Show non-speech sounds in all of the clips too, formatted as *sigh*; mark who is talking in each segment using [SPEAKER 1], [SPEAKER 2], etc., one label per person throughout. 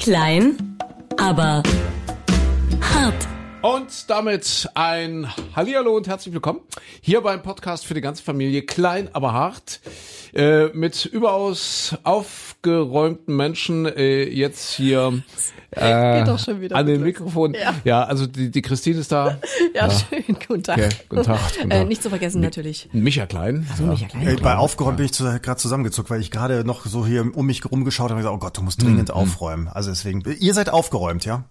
[SPEAKER 1] Klein, aber hart.
[SPEAKER 2] Und damit ein Hallihallo und herzlich willkommen hier beim Podcast für die ganze Familie Klein, aber hart. Äh, mit überaus aufgeräumten Menschen äh, jetzt hier *laughs* äh,
[SPEAKER 3] Geht doch schon wieder
[SPEAKER 2] an den
[SPEAKER 3] los.
[SPEAKER 2] Mikrofonen.
[SPEAKER 3] Ja.
[SPEAKER 2] Ja. also die, die Christine ist da. *laughs*
[SPEAKER 3] Ja, schön. Guten Tag.
[SPEAKER 2] Okay, guten Tag, guten
[SPEAKER 3] Äh,
[SPEAKER 2] Tag.
[SPEAKER 3] nicht zu vergessen natürlich.
[SPEAKER 2] Micha Klein.
[SPEAKER 3] So, Micha Klein.
[SPEAKER 4] Ey, bei aufgeräumt bin ich zu, gerade zusammengezuckt, weil ich gerade noch so hier um mich rumgeschaut habe und gesagt, oh Gott, du musst dringend aufräumen. Also deswegen, ihr seid aufgeräumt, ja?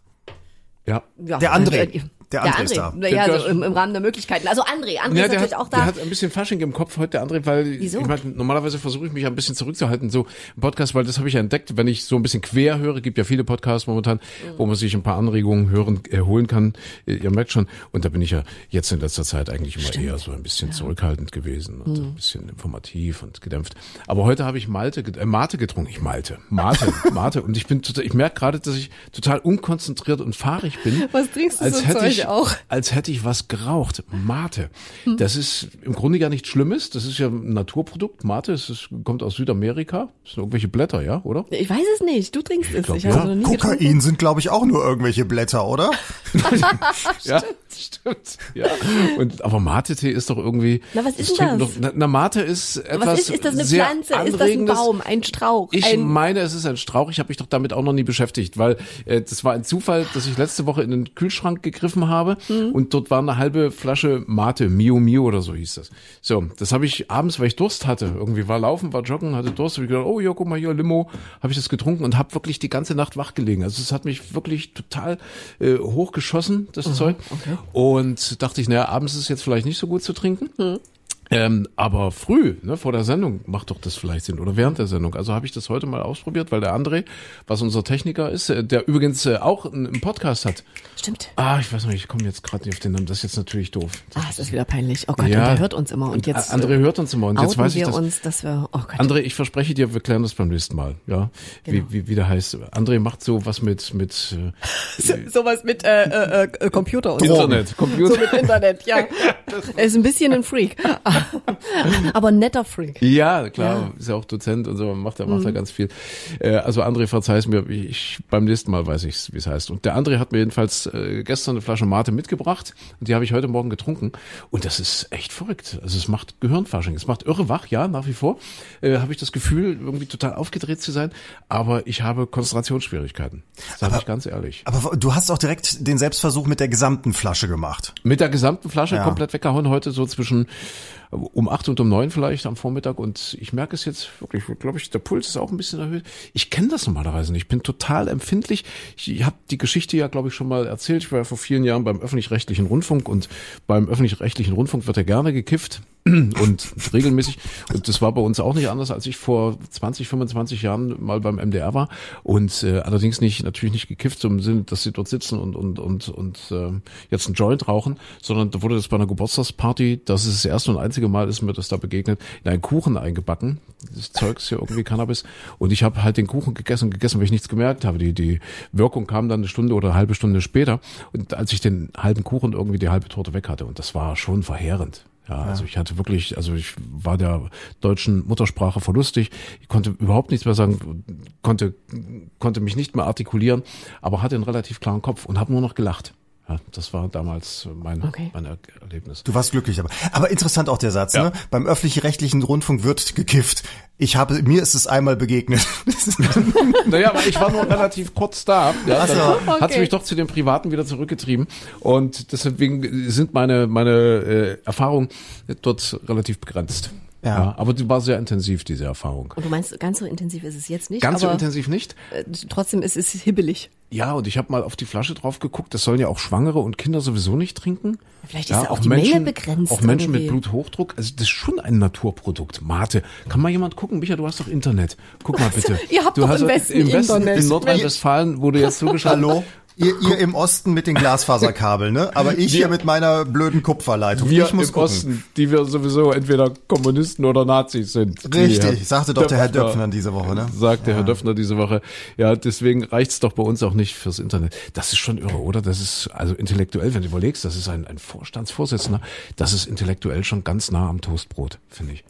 [SPEAKER 2] Ja.
[SPEAKER 3] Ja,
[SPEAKER 4] Der André.
[SPEAKER 3] Äh,
[SPEAKER 4] Der André ist da.
[SPEAKER 3] Naja,
[SPEAKER 2] Der-
[SPEAKER 3] so im, im Rahmen der Möglichkeiten. Also André, André
[SPEAKER 2] Ja,
[SPEAKER 3] ist
[SPEAKER 2] der
[SPEAKER 3] natürlich
[SPEAKER 2] hat,
[SPEAKER 3] auch
[SPEAKER 2] der
[SPEAKER 3] da.
[SPEAKER 2] hat ein bisschen Fasching im Kopf heute, der andere, weil
[SPEAKER 3] Wieso?
[SPEAKER 2] ich meine, normalerweise versuche ich mich ein bisschen zurückzuhalten, so im Podcast, weil das habe ich ja entdeckt, wenn ich so ein bisschen quer höre, gibt ja viele Podcasts momentan, wo man sich ein paar Anregungen hören, äh, holen kann. Äh, Ihr merkt schon, und da bin ich ja jetzt in letzter Zeit eigentlich immer eher so ein bisschen zurückhaltend gewesen und
[SPEAKER 3] Mhm.
[SPEAKER 2] ein bisschen informativ und gedämpft. Aber heute habe ich Malte, äh, Mate getrunken, ich Malte, Mate, Mate, und ich bin total, ich merke gerade, dass ich total unkonzentriert und fahrig bin.
[SPEAKER 3] Was trinkst du
[SPEAKER 2] als
[SPEAKER 3] so
[SPEAKER 2] hätte
[SPEAKER 3] Zeug
[SPEAKER 2] ich,
[SPEAKER 3] auch?
[SPEAKER 2] als hätte ich was geraucht. Mate.
[SPEAKER 3] Hm.
[SPEAKER 2] Das ist im Grunde gar nichts Schlimmes. Das ist ja ein Naturprodukt. Mate, es ist, kommt aus Südamerika. Das sind irgendwelche Blätter, ja, oder?
[SPEAKER 3] Ich weiß es nicht. Du trinkst es.
[SPEAKER 2] glaub,
[SPEAKER 3] Ich habe
[SPEAKER 2] ja.
[SPEAKER 3] es noch nie getrunken.
[SPEAKER 4] Kokain sind, glaube ich, auch nur irgendwelche Blätter, oder? *laughs*
[SPEAKER 2] ja, stimmt. Ja. Und, aber Mate-Tee ist doch irgendwie.
[SPEAKER 3] Na, was ist
[SPEAKER 2] das
[SPEAKER 3] denn das?
[SPEAKER 2] Doch, na, na, Mate ist etwas
[SPEAKER 3] Was ist, ist das eine
[SPEAKER 2] sehr
[SPEAKER 3] Pflanze? Ist das ein. Baum? Ein Strauch?
[SPEAKER 2] Ich
[SPEAKER 3] ein,
[SPEAKER 2] meine, es ist ein Strauch. Ich habe mich doch damit auch noch nie beschäftigt, weil äh, das war ein Zufall, dass ich letzte Woche in den Kühlschrank gegriffen habe
[SPEAKER 3] Mhm.
[SPEAKER 2] und dort war eine halbe Flasche Mate, Mio Mio oder so hieß das. So, das habe ich abends, weil ich Durst hatte, irgendwie war laufen, war joggen, hatte Durst, habe ich gedacht, oh ja, guck mal hier Limo, habe ich das getrunken und habe wirklich die ganze Nacht wach gelegen. Also es hat mich wirklich total äh, hochgeschossen, das Zeug. Und dachte ich, naja, abends ist es jetzt vielleicht nicht so gut zu trinken. Ähm, aber früh, ne, vor der Sendung, macht doch das vielleicht Sinn. Oder während der Sendung. Also habe ich das heute mal ausprobiert, weil der André, was unser Techniker ist, äh, der übrigens äh, auch einen, Podcast hat.
[SPEAKER 3] Stimmt.
[SPEAKER 2] Ah, ich weiß nicht, ich komme jetzt gerade nicht auf den Namen. Das ist jetzt natürlich doof.
[SPEAKER 3] Ah, es ist wieder peinlich. Oh Gott,
[SPEAKER 2] Ja.
[SPEAKER 3] und der hört uns immer. Und jetzt
[SPEAKER 2] André hört uns immer. Und jetzt weiß ich
[SPEAKER 3] wir
[SPEAKER 2] das.
[SPEAKER 3] uns, dass wir, oh Gott.
[SPEAKER 2] André, ich verspreche dir, wir klären das beim nächsten Mal. Ja,
[SPEAKER 3] Genau.
[SPEAKER 2] wie, wie, wie der heißt. André macht so was mit mit äh,
[SPEAKER 3] Sowas mit äh, äh, äh, Computer und
[SPEAKER 2] Internet, Computer.
[SPEAKER 3] So mit Internet, ja. *laughs* Er ist ein bisschen ein Freak. *laughs* Aber ein netter Freak.
[SPEAKER 2] Ja, klar,
[SPEAKER 3] Ja. Mhm.
[SPEAKER 2] ist ja auch Dozent und so, macht er macht er ganz viel. Äh, also André, verzeih's mir, ich, beim nächsten Mal weiß ich, wie es heißt. Und der André hat mir jedenfalls äh, gestern eine Flasche Mate mitgebracht und die habe ich heute Morgen getrunken. Und das ist echt verrückt. Also es macht Gehirnfasching, es macht irre wach, ja, nach wie vor. Äh, habe ich das Gefühl, irgendwie total aufgedreht zu sein, aber ich habe Konzentrationsschwierigkeiten. Sag ich ganz ehrlich.
[SPEAKER 4] Aber du hast auch direkt den Selbstversuch mit der gesamten Flasche gemacht.
[SPEAKER 2] Mit der gesamten Flasche
[SPEAKER 4] Ja.
[SPEAKER 2] komplett weggehauen heute so zwischen um acht und um neun vielleicht am Vormittag und ich merke es jetzt wirklich, glaube ich, der Puls ist auch ein bisschen erhöht. Ich kenne das normalerweise nicht. Ich bin total empfindlich. Ich habe die Geschichte ja, glaube ich, schon mal erzählt. Ich war ja vor vielen Jahren beim öffentlich-rechtlichen Rundfunk und beim öffentlich-rechtlichen Rundfunk wird ja gerne gekifft *clears throat* und regelmäßig. Und das war bei uns auch nicht anders, als ich vor 20, 25 Jahren mal beim MDR war. Und äh, allerdings nicht, natürlich nicht gekifft, im Sinne, dass sie dort sitzen und und und und äh, jetzt einen Joint rauchen, sondern da wurde das bei einer Geburtstagsparty, das ist das erste und einzige Mal, ist mir das da begegnet, in einen Kuchen eingebacken. Das Zeug ist ja irgendwie Cannabis. Und ich habe halt den Kuchen gegessen gegessen, weil ich nichts gemerkt habe. Die, die Wirkung kam dann eine Stunde oder eine halbe Stunde später. Und als ich den halben Kuchen irgendwie die halbe Torte weg hatte, und das war schon verheerend. Ja, also ich hatte wirklich, also ich war der deutschen Muttersprache verlustig. Ich konnte überhaupt nichts mehr sagen, konnte, konnte mich nicht mehr artikulieren, aber hatte einen relativ klaren Kopf und habe nur noch gelacht. Ja, das war damals mein,
[SPEAKER 3] Okay.
[SPEAKER 2] mein Er Erlebnis.
[SPEAKER 4] Du warst glücklich, aber aber interessant auch der Satz. Ne? Beim öffentlich-rechtlichen Rundfunk wird gekifft. Ich habe mir ist es einmal begegnet. *laughs*
[SPEAKER 2] Naja, aber ich war nur relativ kurz da. Ja,
[SPEAKER 4] so.
[SPEAKER 2] dann hat es
[SPEAKER 3] Okay.
[SPEAKER 2] mich doch zu den Privaten wieder zurückgetrieben. Und deswegen sind meine, meine äh, Erfahrungen dort relativ begrenzt.
[SPEAKER 4] Ja.
[SPEAKER 2] aber die war sehr intensiv, diese Erfahrung.
[SPEAKER 3] Und du meinst, ganz so intensiv ist es jetzt nicht,
[SPEAKER 2] Ganz so intensiv nicht.
[SPEAKER 3] äh, trotzdem ist es hibbelig.
[SPEAKER 2] Ja, und ich habe mal auf die Flasche drauf geguckt. Das sollen ja auch Schwangere und Kinder sowieso nicht trinken.
[SPEAKER 3] Vielleicht ist ja auch die Menge begrenzt
[SPEAKER 2] Auch Menschen mit
[SPEAKER 3] irgendwie.
[SPEAKER 2] Bluthochdruck. Also das ist schon ein Naturprodukt. Mate. Kann mal jemand gucken? Micha, du hast doch Internet. Guck mal *laughs* bitte.
[SPEAKER 3] Ihr habt
[SPEAKER 2] du
[SPEAKER 3] doch
[SPEAKER 2] hast
[SPEAKER 3] im Westen
[SPEAKER 2] im Westen
[SPEAKER 3] Internet.
[SPEAKER 2] in Nordrhein-Westfalen, wo du jetzt zugeschaut
[SPEAKER 4] Hallo? Ihr, ihr im Osten mit den Glasfaserkabeln, ne? Aber ich hier mit meiner blöden Kupferleitung.
[SPEAKER 2] Wir
[SPEAKER 4] ich muss
[SPEAKER 2] im
[SPEAKER 4] gucken.
[SPEAKER 2] Osten, die wir sowieso entweder Kommunisten oder Nazis sind.
[SPEAKER 4] Richtig, sagte doch der Herr
[SPEAKER 2] Döpfner-
[SPEAKER 4] Döpfner diese Woche, ne?
[SPEAKER 2] Sagte Herr Döpfner diese Woche. Ja, deswegen reicht's doch bei uns auch nicht fürs Internet. Das ist schon irre, oder? Das ist also intellektuell, wenn du überlegst, das ist ein, ein Vorstandsvorsitzender, das ist intellektuell schon ganz nah am Toastbrot, finde ich.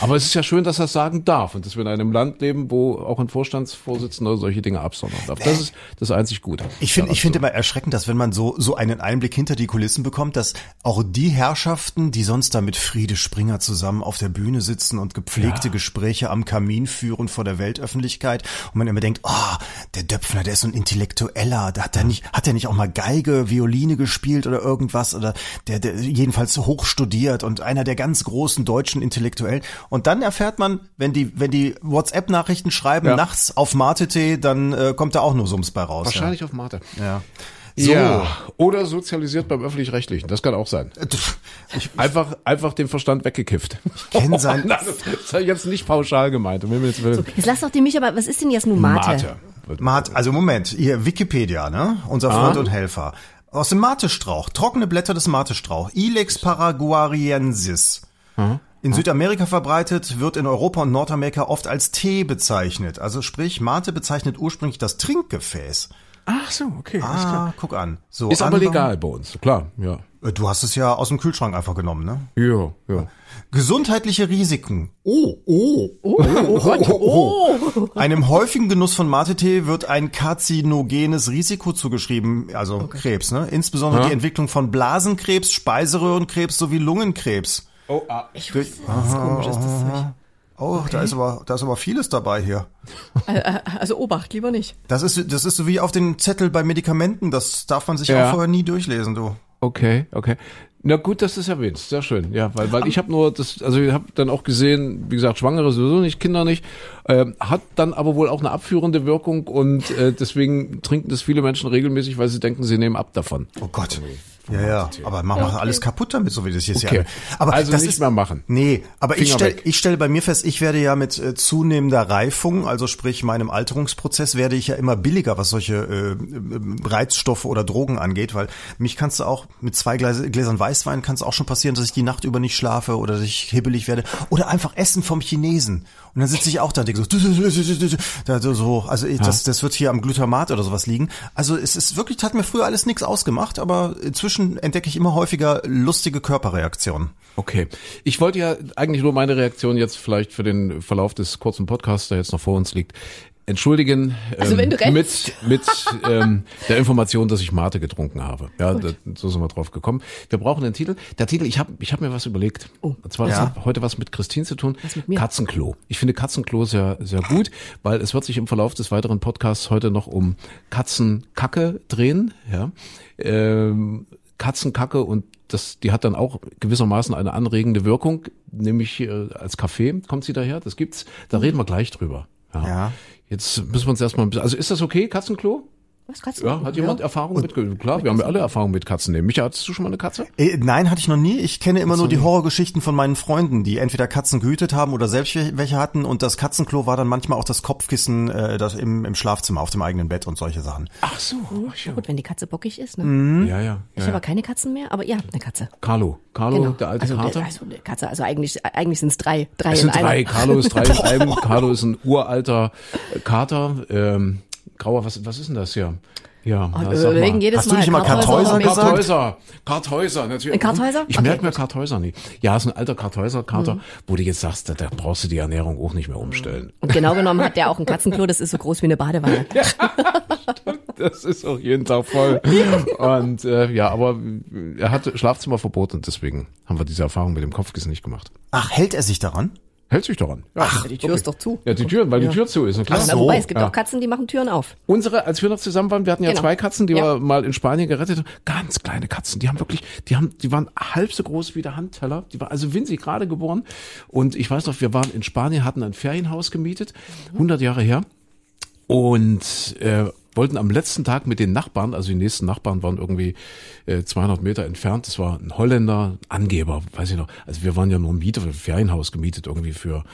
[SPEAKER 2] Aber es ist ja schön, dass er sagen darf und dass wir in einem Land leben, wo auch ein Vorstandsvorsitzender solche Dinge absondern darf. Das ist das einzig Gute.
[SPEAKER 4] Ich finde, ich finde immer erschreckend, dass wenn man so, so einen Einblick hinter die Kulissen bekommt, dass auch die Herrschaften, die sonst da mit Friede Springer zusammen auf der Bühne sitzen und gepflegte Gespräche am Kamin führen vor der Weltöffentlichkeit und man immer denkt, oh, der Döpfner, der ist so ein Intellektueller, da hat er nicht, hat er nicht auch mal Geige, Violine gespielt oder irgendwas oder der, der jedenfalls hoch studiert und einer der ganz großen deutschen Intellektuellen. Und dann erfährt man, wenn die, wenn die WhatsApp-Nachrichten schreiben
[SPEAKER 2] Ja.
[SPEAKER 4] nachts auf Mate.t, dann äh, kommt da auch nur Sums bei raus.
[SPEAKER 2] Wahrscheinlich auf Mate.
[SPEAKER 4] Ja. ja.
[SPEAKER 2] So. Ja. Oder sozialisiert beim Öffentlich-Rechtlichen. Das kann auch sein.
[SPEAKER 4] Ich
[SPEAKER 2] Einfach, einfach den Verstand weggekifft.
[SPEAKER 4] kenne sein.
[SPEAKER 2] Nein, *laughs* das ist jetzt nicht pauschal gemeint. Himmels Willen.
[SPEAKER 3] Jetzt lass doch die mich aber, was ist denn jetzt nun Mate?
[SPEAKER 2] Mate.
[SPEAKER 4] Mate, also Moment, hier Wikipedia, ne? Unser Freund und Helfer. Aus dem Matestrauch, trockene Blätter des Matestrauch, Ilex paraguariensis. In Südamerika verbreitet, wird in Europa und Nordamerika oft als Tee bezeichnet. Also sprich, Mate bezeichnet ursprünglich das Trinkgefäß.
[SPEAKER 2] Ach so, okay. alles klar.
[SPEAKER 4] Ah, guck an. So,
[SPEAKER 2] Ist aber legal bei uns, klar, ja.
[SPEAKER 4] Äh, Du hast es ja aus dem Kühlschrank einfach genommen, ne?
[SPEAKER 2] Ja, ja.
[SPEAKER 4] Gesundheitliche Risiken. Oh, oh.
[SPEAKER 3] Oh Gott, oh.
[SPEAKER 4] Einem häufigen Genuss von Mate-Tee wird ein karzinogenes Risiko zugeschrieben, also Krebs, ne? Insbesondere
[SPEAKER 2] Ja.
[SPEAKER 4] die Entwicklung von Blasenkrebs, Speiseröhrenkrebs sowie Lungenkrebs.
[SPEAKER 2] Oh, ah.
[SPEAKER 3] Ich wusste, das ist komisch, ist das Zeug.
[SPEAKER 4] Oh, da ist aber da ist aber vieles dabei hier.
[SPEAKER 3] Also Obacht, lieber nicht.
[SPEAKER 4] Das ist das ist so wie auf den Zettel bei Medikamenten, das darf man sich
[SPEAKER 2] Ja.
[SPEAKER 4] auch vorher nie durchlesen, du.
[SPEAKER 2] Okay, okay. Na gut, dass du es erwähnst. Sehr schön. Ja, weil, weil ich habe nur das, also ich habe dann auch gesehen, wie gesagt, Schwangere sowieso nicht, Kinder nicht, ähm, hat dann aber wohl auch eine abführende Wirkung und äh, deswegen trinken das viele Menschen regelmäßig, weil sie denken, sie nehmen ab davon.
[SPEAKER 4] Oh Gott. Ja, ja, aber mach mal alles kaputt damit, so wie das jetzt
[SPEAKER 2] Okay.
[SPEAKER 4] hier. Aber
[SPEAKER 2] Also
[SPEAKER 4] das
[SPEAKER 2] nicht
[SPEAKER 4] ist,
[SPEAKER 2] mehr machen.
[SPEAKER 4] Nee, aber ich
[SPEAKER 2] Finger
[SPEAKER 4] stelle
[SPEAKER 2] weg.
[SPEAKER 4] ich stelle bei mir fest, ich werde ja mit äh, zunehmender Reifung, also sprich meinem Alterungsprozess, werde ich ja immer billiger, was solche äh, äh, Reizstoffe oder Drogen angeht, weil mich kannst du auch mit zwei Gläser, Gläsern Weißwein kann es auch schon passieren, dass ich die Nacht über nicht schlafe oder dass ich hibbelig werde oder einfach Essen vom Chinesen. Und dann sitze ich auch da und denke so, da so, so also ich, das, das wird hier am Glutamat oder sowas liegen. Also es ist wirklich, hat mir früher alles nichts ausgemacht, aber inzwischen entdecke ich immer häufiger lustige Körperreaktionen.
[SPEAKER 2] Okay. Ich wollte ja eigentlich nur meine Reaktion jetzt vielleicht für den Verlauf des kurzen Podcasts, der jetzt noch vor uns liegt, entschuldigen
[SPEAKER 3] Also
[SPEAKER 2] ähm,
[SPEAKER 3] wenn du rennst.
[SPEAKER 2] mit, mit ähm, der Information, dass ich Mate getrunken habe. Ja, da, so sind wir drauf gekommen. Wir brauchen den Titel. Der Titel, ich habe ich hab mir was überlegt.
[SPEAKER 3] Oh.
[SPEAKER 2] Und zwar, das
[SPEAKER 4] Ja.
[SPEAKER 2] hat heute was mit Christine zu tun.
[SPEAKER 3] mit mir?
[SPEAKER 2] Katzenklo. Ich finde Katzenklo sehr, sehr gut, weil es wird sich im Verlauf des weiteren Podcasts heute noch um Katzenkacke drehen. Ja. Ähm, Katzenkacke und das, die hat dann auch gewissermaßen eine anregende Wirkung, nämlich äh, als Kaffee kommt sie daher, das gibt's, da reden wir gleich drüber. Ja.
[SPEAKER 4] Ja.
[SPEAKER 2] Jetzt müssen wir uns erstmal ein bisschen, also ist das okay, Katzenklo?
[SPEAKER 3] Was du?
[SPEAKER 2] Ja, hat jemand Erfahrung mit, klar, wir haben ja alle Erfahrung mit Katzen. Nee, Micha, hattest du schon mal eine Katze?
[SPEAKER 4] Äh, Nein, hatte ich noch nie. Ich kenne immer nur die Horrorgeschichten von meinen Freunden, die entweder Katzen gehütet haben oder selbst wel- welche hatten. Und das Katzenklo war dann manchmal auch das Kopfkissen äh, das im, im Schlafzimmer auf dem eigenen Bett und solche Sachen.
[SPEAKER 2] Ach so,
[SPEAKER 3] Ja, gut, wenn die Katze bockig ist. Ne?
[SPEAKER 2] ja, ja.
[SPEAKER 3] Ich
[SPEAKER 2] ja,
[SPEAKER 3] habe
[SPEAKER 2] ja.
[SPEAKER 3] keine Katzen mehr, aber ihr habt eine Katze.
[SPEAKER 2] Carlo, Carlo,
[SPEAKER 3] Genau.
[SPEAKER 2] der alte
[SPEAKER 3] also,
[SPEAKER 2] Kater.
[SPEAKER 3] Also eine Katze, also eigentlich, eigentlich sind es drei. Drei
[SPEAKER 2] Es
[SPEAKER 3] in
[SPEAKER 2] sind
[SPEAKER 3] einer.
[SPEAKER 2] drei. Carlo ist drei *laughs* in einem. Carlo ist ein uralter Kater. Ähm, grauer, was, was ist denn das hier? Ja,
[SPEAKER 3] Und
[SPEAKER 2] na, sag
[SPEAKER 3] überlegen
[SPEAKER 2] mal.
[SPEAKER 3] jedes
[SPEAKER 4] Hast du
[SPEAKER 3] Mal.
[SPEAKER 4] nicht immer Kartäuser
[SPEAKER 3] Kartäuser
[SPEAKER 4] gesagt?
[SPEAKER 2] Kartäuser, Kartäuser, natürlich.
[SPEAKER 3] Ein Kartäuser?
[SPEAKER 2] Ich
[SPEAKER 3] Okay,
[SPEAKER 2] merke mir
[SPEAKER 3] gut.
[SPEAKER 2] Kartäuser nie. Ja, ist ein alter Kartäuser-Kater, wo du jetzt sagst, da, da brauchst du die Ernährung auch nicht mehr umstellen.
[SPEAKER 3] Und genau genommen hat der auch ein Katzenklo, das ist so groß wie eine Badewanne. *laughs*
[SPEAKER 2] Das ist auch jeden Tag voll. Und äh, ja, aber er hatte Schlafzimmerverbot und deswegen haben wir diese Erfahrung mit dem Kopfkissen nicht gemacht.
[SPEAKER 4] Ach, hält er sich daran?
[SPEAKER 2] Hält sich daran. Ja,
[SPEAKER 3] Die Tür ist doch zu.
[SPEAKER 2] ja die Tür, weil die Tür zu ist. Klar.
[SPEAKER 3] Na,
[SPEAKER 4] so.
[SPEAKER 3] wobei, es gibt
[SPEAKER 2] Ja.
[SPEAKER 3] auch Katzen, die machen Türen auf.
[SPEAKER 2] Unsere, als wir noch zusammen waren, wir hatten ja
[SPEAKER 3] Genau.
[SPEAKER 2] zwei Katzen, die
[SPEAKER 3] Ja.
[SPEAKER 2] wir mal in Spanien gerettet haben. Ganz kleine Katzen. Die haben wirklich, die haben, die waren halb so groß wie der Handteller. Die war also winzig gerade geboren. Und ich weiß noch, wir waren in Spanien, hatten ein Ferienhaus gemietet, 100 Jahre her. Und äh, wollten am letzten Tag mit den Nachbarn, also die nächsten Nachbarn waren irgendwie äh, 200 Meter entfernt. Das war ein Holländer, Angeber, weiß ich noch. Also wir waren ja nur Mieter, ein Ferienhaus gemietet irgendwie für,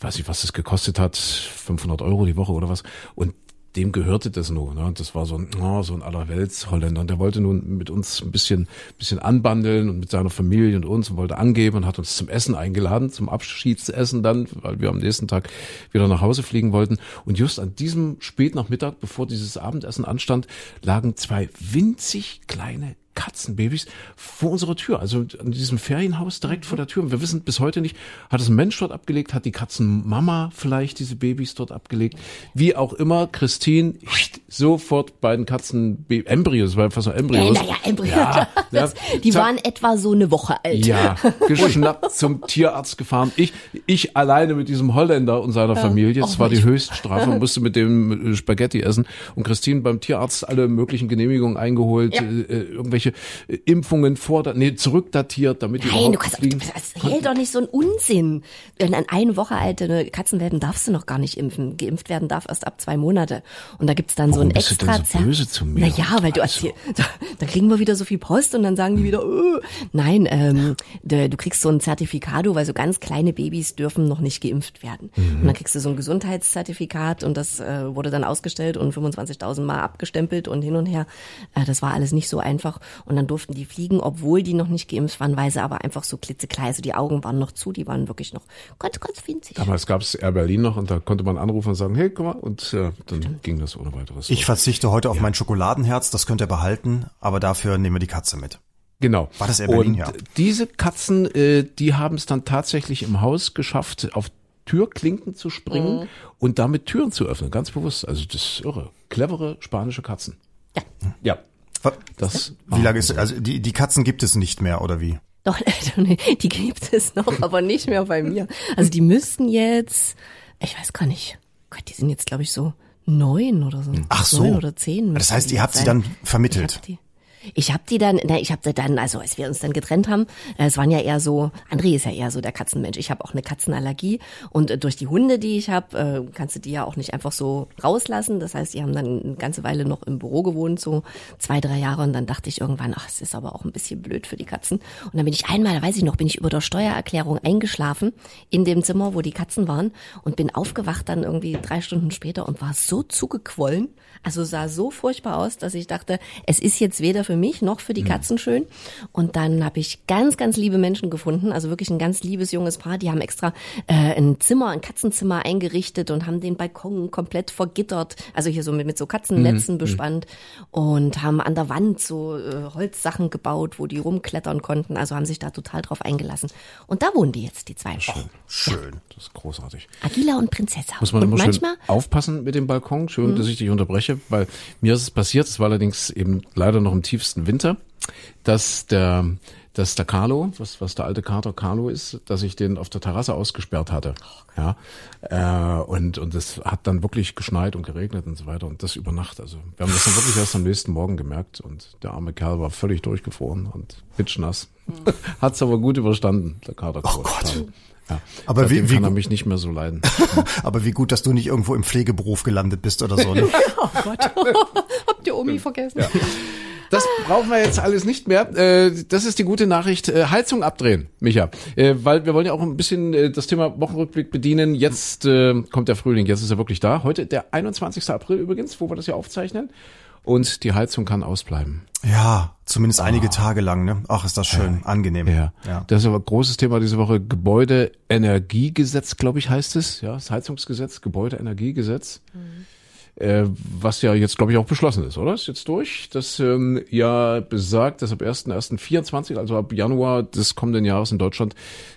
[SPEAKER 2] weiß ich, was das gekostet hat, 500 Euro die Woche oder was. Und dem gehörte das nur. Ne? Das war so ein, oh, so ein Allerwelts-Holländer. Und der wollte nun mit uns ein bisschen, bisschen anbandeln und mit seiner Familie und uns und wollte angeben und hat uns zum Essen eingeladen, zum Abschiedsessen dann, weil wir am nächsten Tag wieder nach Hause fliegen wollten. Und just an diesem Spätnachmittag, bevor dieses Abendessen anstand, lagen zwei winzig kleine Katzenbabys vor unserer Tür, also an diesem Ferienhaus direkt vor der Tür. Und wir wissen bis heute nicht, hat es ein Mensch dort abgelegt, hat die Katzenmama vielleicht diese Babys dort abgelegt. Wie auch immer, Christine sofort beiden Katzen Embryos, weil fast so Embryos.
[SPEAKER 3] Ja, naja, Embryos. *laughs* Ja, das, die waren etwa so eine Woche alt.
[SPEAKER 2] Ja, *laughs* geschnappt zum Tierarzt gefahren. Ich, ich alleine mit diesem Holländer und seiner Familie. Das war die Höchststrafe. Musste mit dem Spaghetti essen. Und Christine beim Tierarzt alle möglichen Genehmigungen eingeholt, ja. äh, irgendwelche irgendwelche äh, Impfungen vor, nee, zurückdatiert, damit die
[SPEAKER 3] Nein, du kannst, fliegen. hält doch nicht so ein Unsinn. An eine Woche alte Katzenwelpen darfst du noch gar nicht impfen. Geimpft werden darf erst ab zwei Monate. Und da gibt's dann
[SPEAKER 2] Warum
[SPEAKER 3] so ein
[SPEAKER 2] bist
[SPEAKER 3] extra.
[SPEAKER 2] Du denn so böse zu mir?
[SPEAKER 3] Naja, weil du also. da, da kriegen wir wieder so viel Post und dann sagen die wieder, oh. nein, ähm, du, du kriegst so ein Zertifikado, weil so ganz kleine Babys dürfen noch nicht geimpft werden. Mhm. Und dann kriegst du so ein Gesundheitszertifikat und das äh, wurde dann ausgestellt und 25.000 Mal abgestempelt und hin und her. Äh, das war alles nicht so einfach. Und dann durften die fliegen, obwohl die noch nicht geimpft waren, weil sie aber einfach so klitzeklein, also die Augen waren noch zu, die waren wirklich noch ganz, ganz winzig.
[SPEAKER 2] Damals gab es Air Berlin noch und da konnte man anrufen und sagen, hey, guck mal, und äh, dann Stimmt. ging das ohne weiteres.
[SPEAKER 4] Ich verzichte heute auf ja. mein Schokoladenherz, das könnt ihr behalten, aber dafür nehmen wir die Katze mit.
[SPEAKER 2] Genau.
[SPEAKER 4] War das Air Berlin,
[SPEAKER 2] und
[SPEAKER 4] ja.
[SPEAKER 2] diese Katzen, äh, die haben es dann tatsächlich im Haus geschafft, auf Türklinken zu springen mhm. und damit Türen zu öffnen, ganz bewusst. Also das ist irre. Clevere spanische Katzen.
[SPEAKER 3] Ja.
[SPEAKER 2] Ja.
[SPEAKER 4] Das, wie lange ist, also die, die Katzen gibt es nicht mehr, oder wie?
[SPEAKER 3] Doch, *laughs* die gibt es noch, aber nicht mehr bei mir. Also die müssten jetzt, ich weiß gar nicht, Gott, die sind jetzt glaube ich so neun oder so.
[SPEAKER 4] Ach so.
[SPEAKER 3] Neun oder zehn.
[SPEAKER 4] Das heißt, ihr habt sie dann vermittelt.
[SPEAKER 3] Ich habe die dann, na, ich habe dann, also als wir uns dann getrennt haben, äh, es waren ja eher so, André ist ja eher so der Katzenmensch. Ich habe auch eine Katzenallergie und äh, durch die Hunde, die ich habe, äh, kannst du die ja auch nicht einfach so rauslassen. Das heißt, die haben dann eine ganze Weile noch im Büro gewohnt, so zwei, drei Jahre und dann dachte ich irgendwann, ach, es ist aber auch ein bisschen blöd für die Katzen. Und dann bin ich einmal, weiß ich noch, bin ich über der Steuererklärung eingeschlafen in dem Zimmer, wo die Katzen waren und bin aufgewacht dann irgendwie drei Stunden später und war so zugequollen, also sah so furchtbar aus, dass ich dachte, es ist jetzt weder für mich noch für die Katzen schön. Und dann habe ich ganz, ganz liebe Menschen gefunden, also wirklich ein ganz liebes junges Paar. Die haben extra äh, ein Zimmer, ein Katzenzimmer eingerichtet und haben den Balkon komplett vergittert, also hier so mit, mit so Katzennetzen mhm. bespannt und haben an der Wand so äh, Holzsachen gebaut, wo die rumklettern konnten. Also haben sich da total drauf eingelassen. Und da wohnen die jetzt, die zwei.
[SPEAKER 2] Schön, schön. Ja. Das ist großartig.
[SPEAKER 3] Agila und Prinzessa.
[SPEAKER 2] Muss man
[SPEAKER 3] und
[SPEAKER 2] manchmal, aufpassen mit dem Balkon. Schön, mhm. dass ich dich unterbreche, weil mir ist es passiert. Es war allerdings eben leider noch im Tief tiefsten Winter, dass der dass der Carlo, was, was der alte Kater Carlo ist, dass ich den auf der Terrasse ausgesperrt hatte. Ja, äh, und, und es hat dann wirklich geschneit und geregnet und so weiter und das über Nacht. Also wir haben das dann wirklich erst am nächsten Morgen gemerkt und der arme Kerl war völlig durchgefroren und pitschnass. Mhm. *laughs* Hat's aber gut überstanden, der Kater.
[SPEAKER 4] Oh Gott.
[SPEAKER 2] Ja,
[SPEAKER 4] aber wie, wie
[SPEAKER 2] kann er mich nicht mehr so leiden. *laughs*
[SPEAKER 4] aber wie gut, dass du nicht irgendwo im Pflegeberuf gelandet bist oder so. Ne? *laughs*
[SPEAKER 3] oh Gott, habt ihr Omi vergessen?
[SPEAKER 2] Ja. Das brauchen wir jetzt alles nicht mehr. Äh, das ist die gute Nachricht. Äh, Heizung abdrehen, Micha. Äh, weil wir wollen ja auch ein bisschen das Thema Wochenrückblick bedienen. Jetzt kommt der Frühling, jetzt ist er wirklich da. Heute der 21. April übrigens, wo wir das ja aufzeichnen. Und die Heizung kann ausbleiben.
[SPEAKER 4] Ja, zumindest einige oh. Tage lang. Ne? Ach, ist das schön,
[SPEAKER 2] ja.
[SPEAKER 4] angenehm.
[SPEAKER 2] Ja. ja, das ist aber ein großes Thema diese Woche. Gebäudeenergiegesetz, glaube ich, heißt es. Ja, das Heizungsgesetz, Gebäudeenergiegesetz. Mhm äh, was ja jetzt, glaube ich, auch beschlossen ist, oder? Ist jetzt durch, das ähm, ja besagt, dass ab 1.1.24, also ab Januar des kommenden Jahres in Deutschland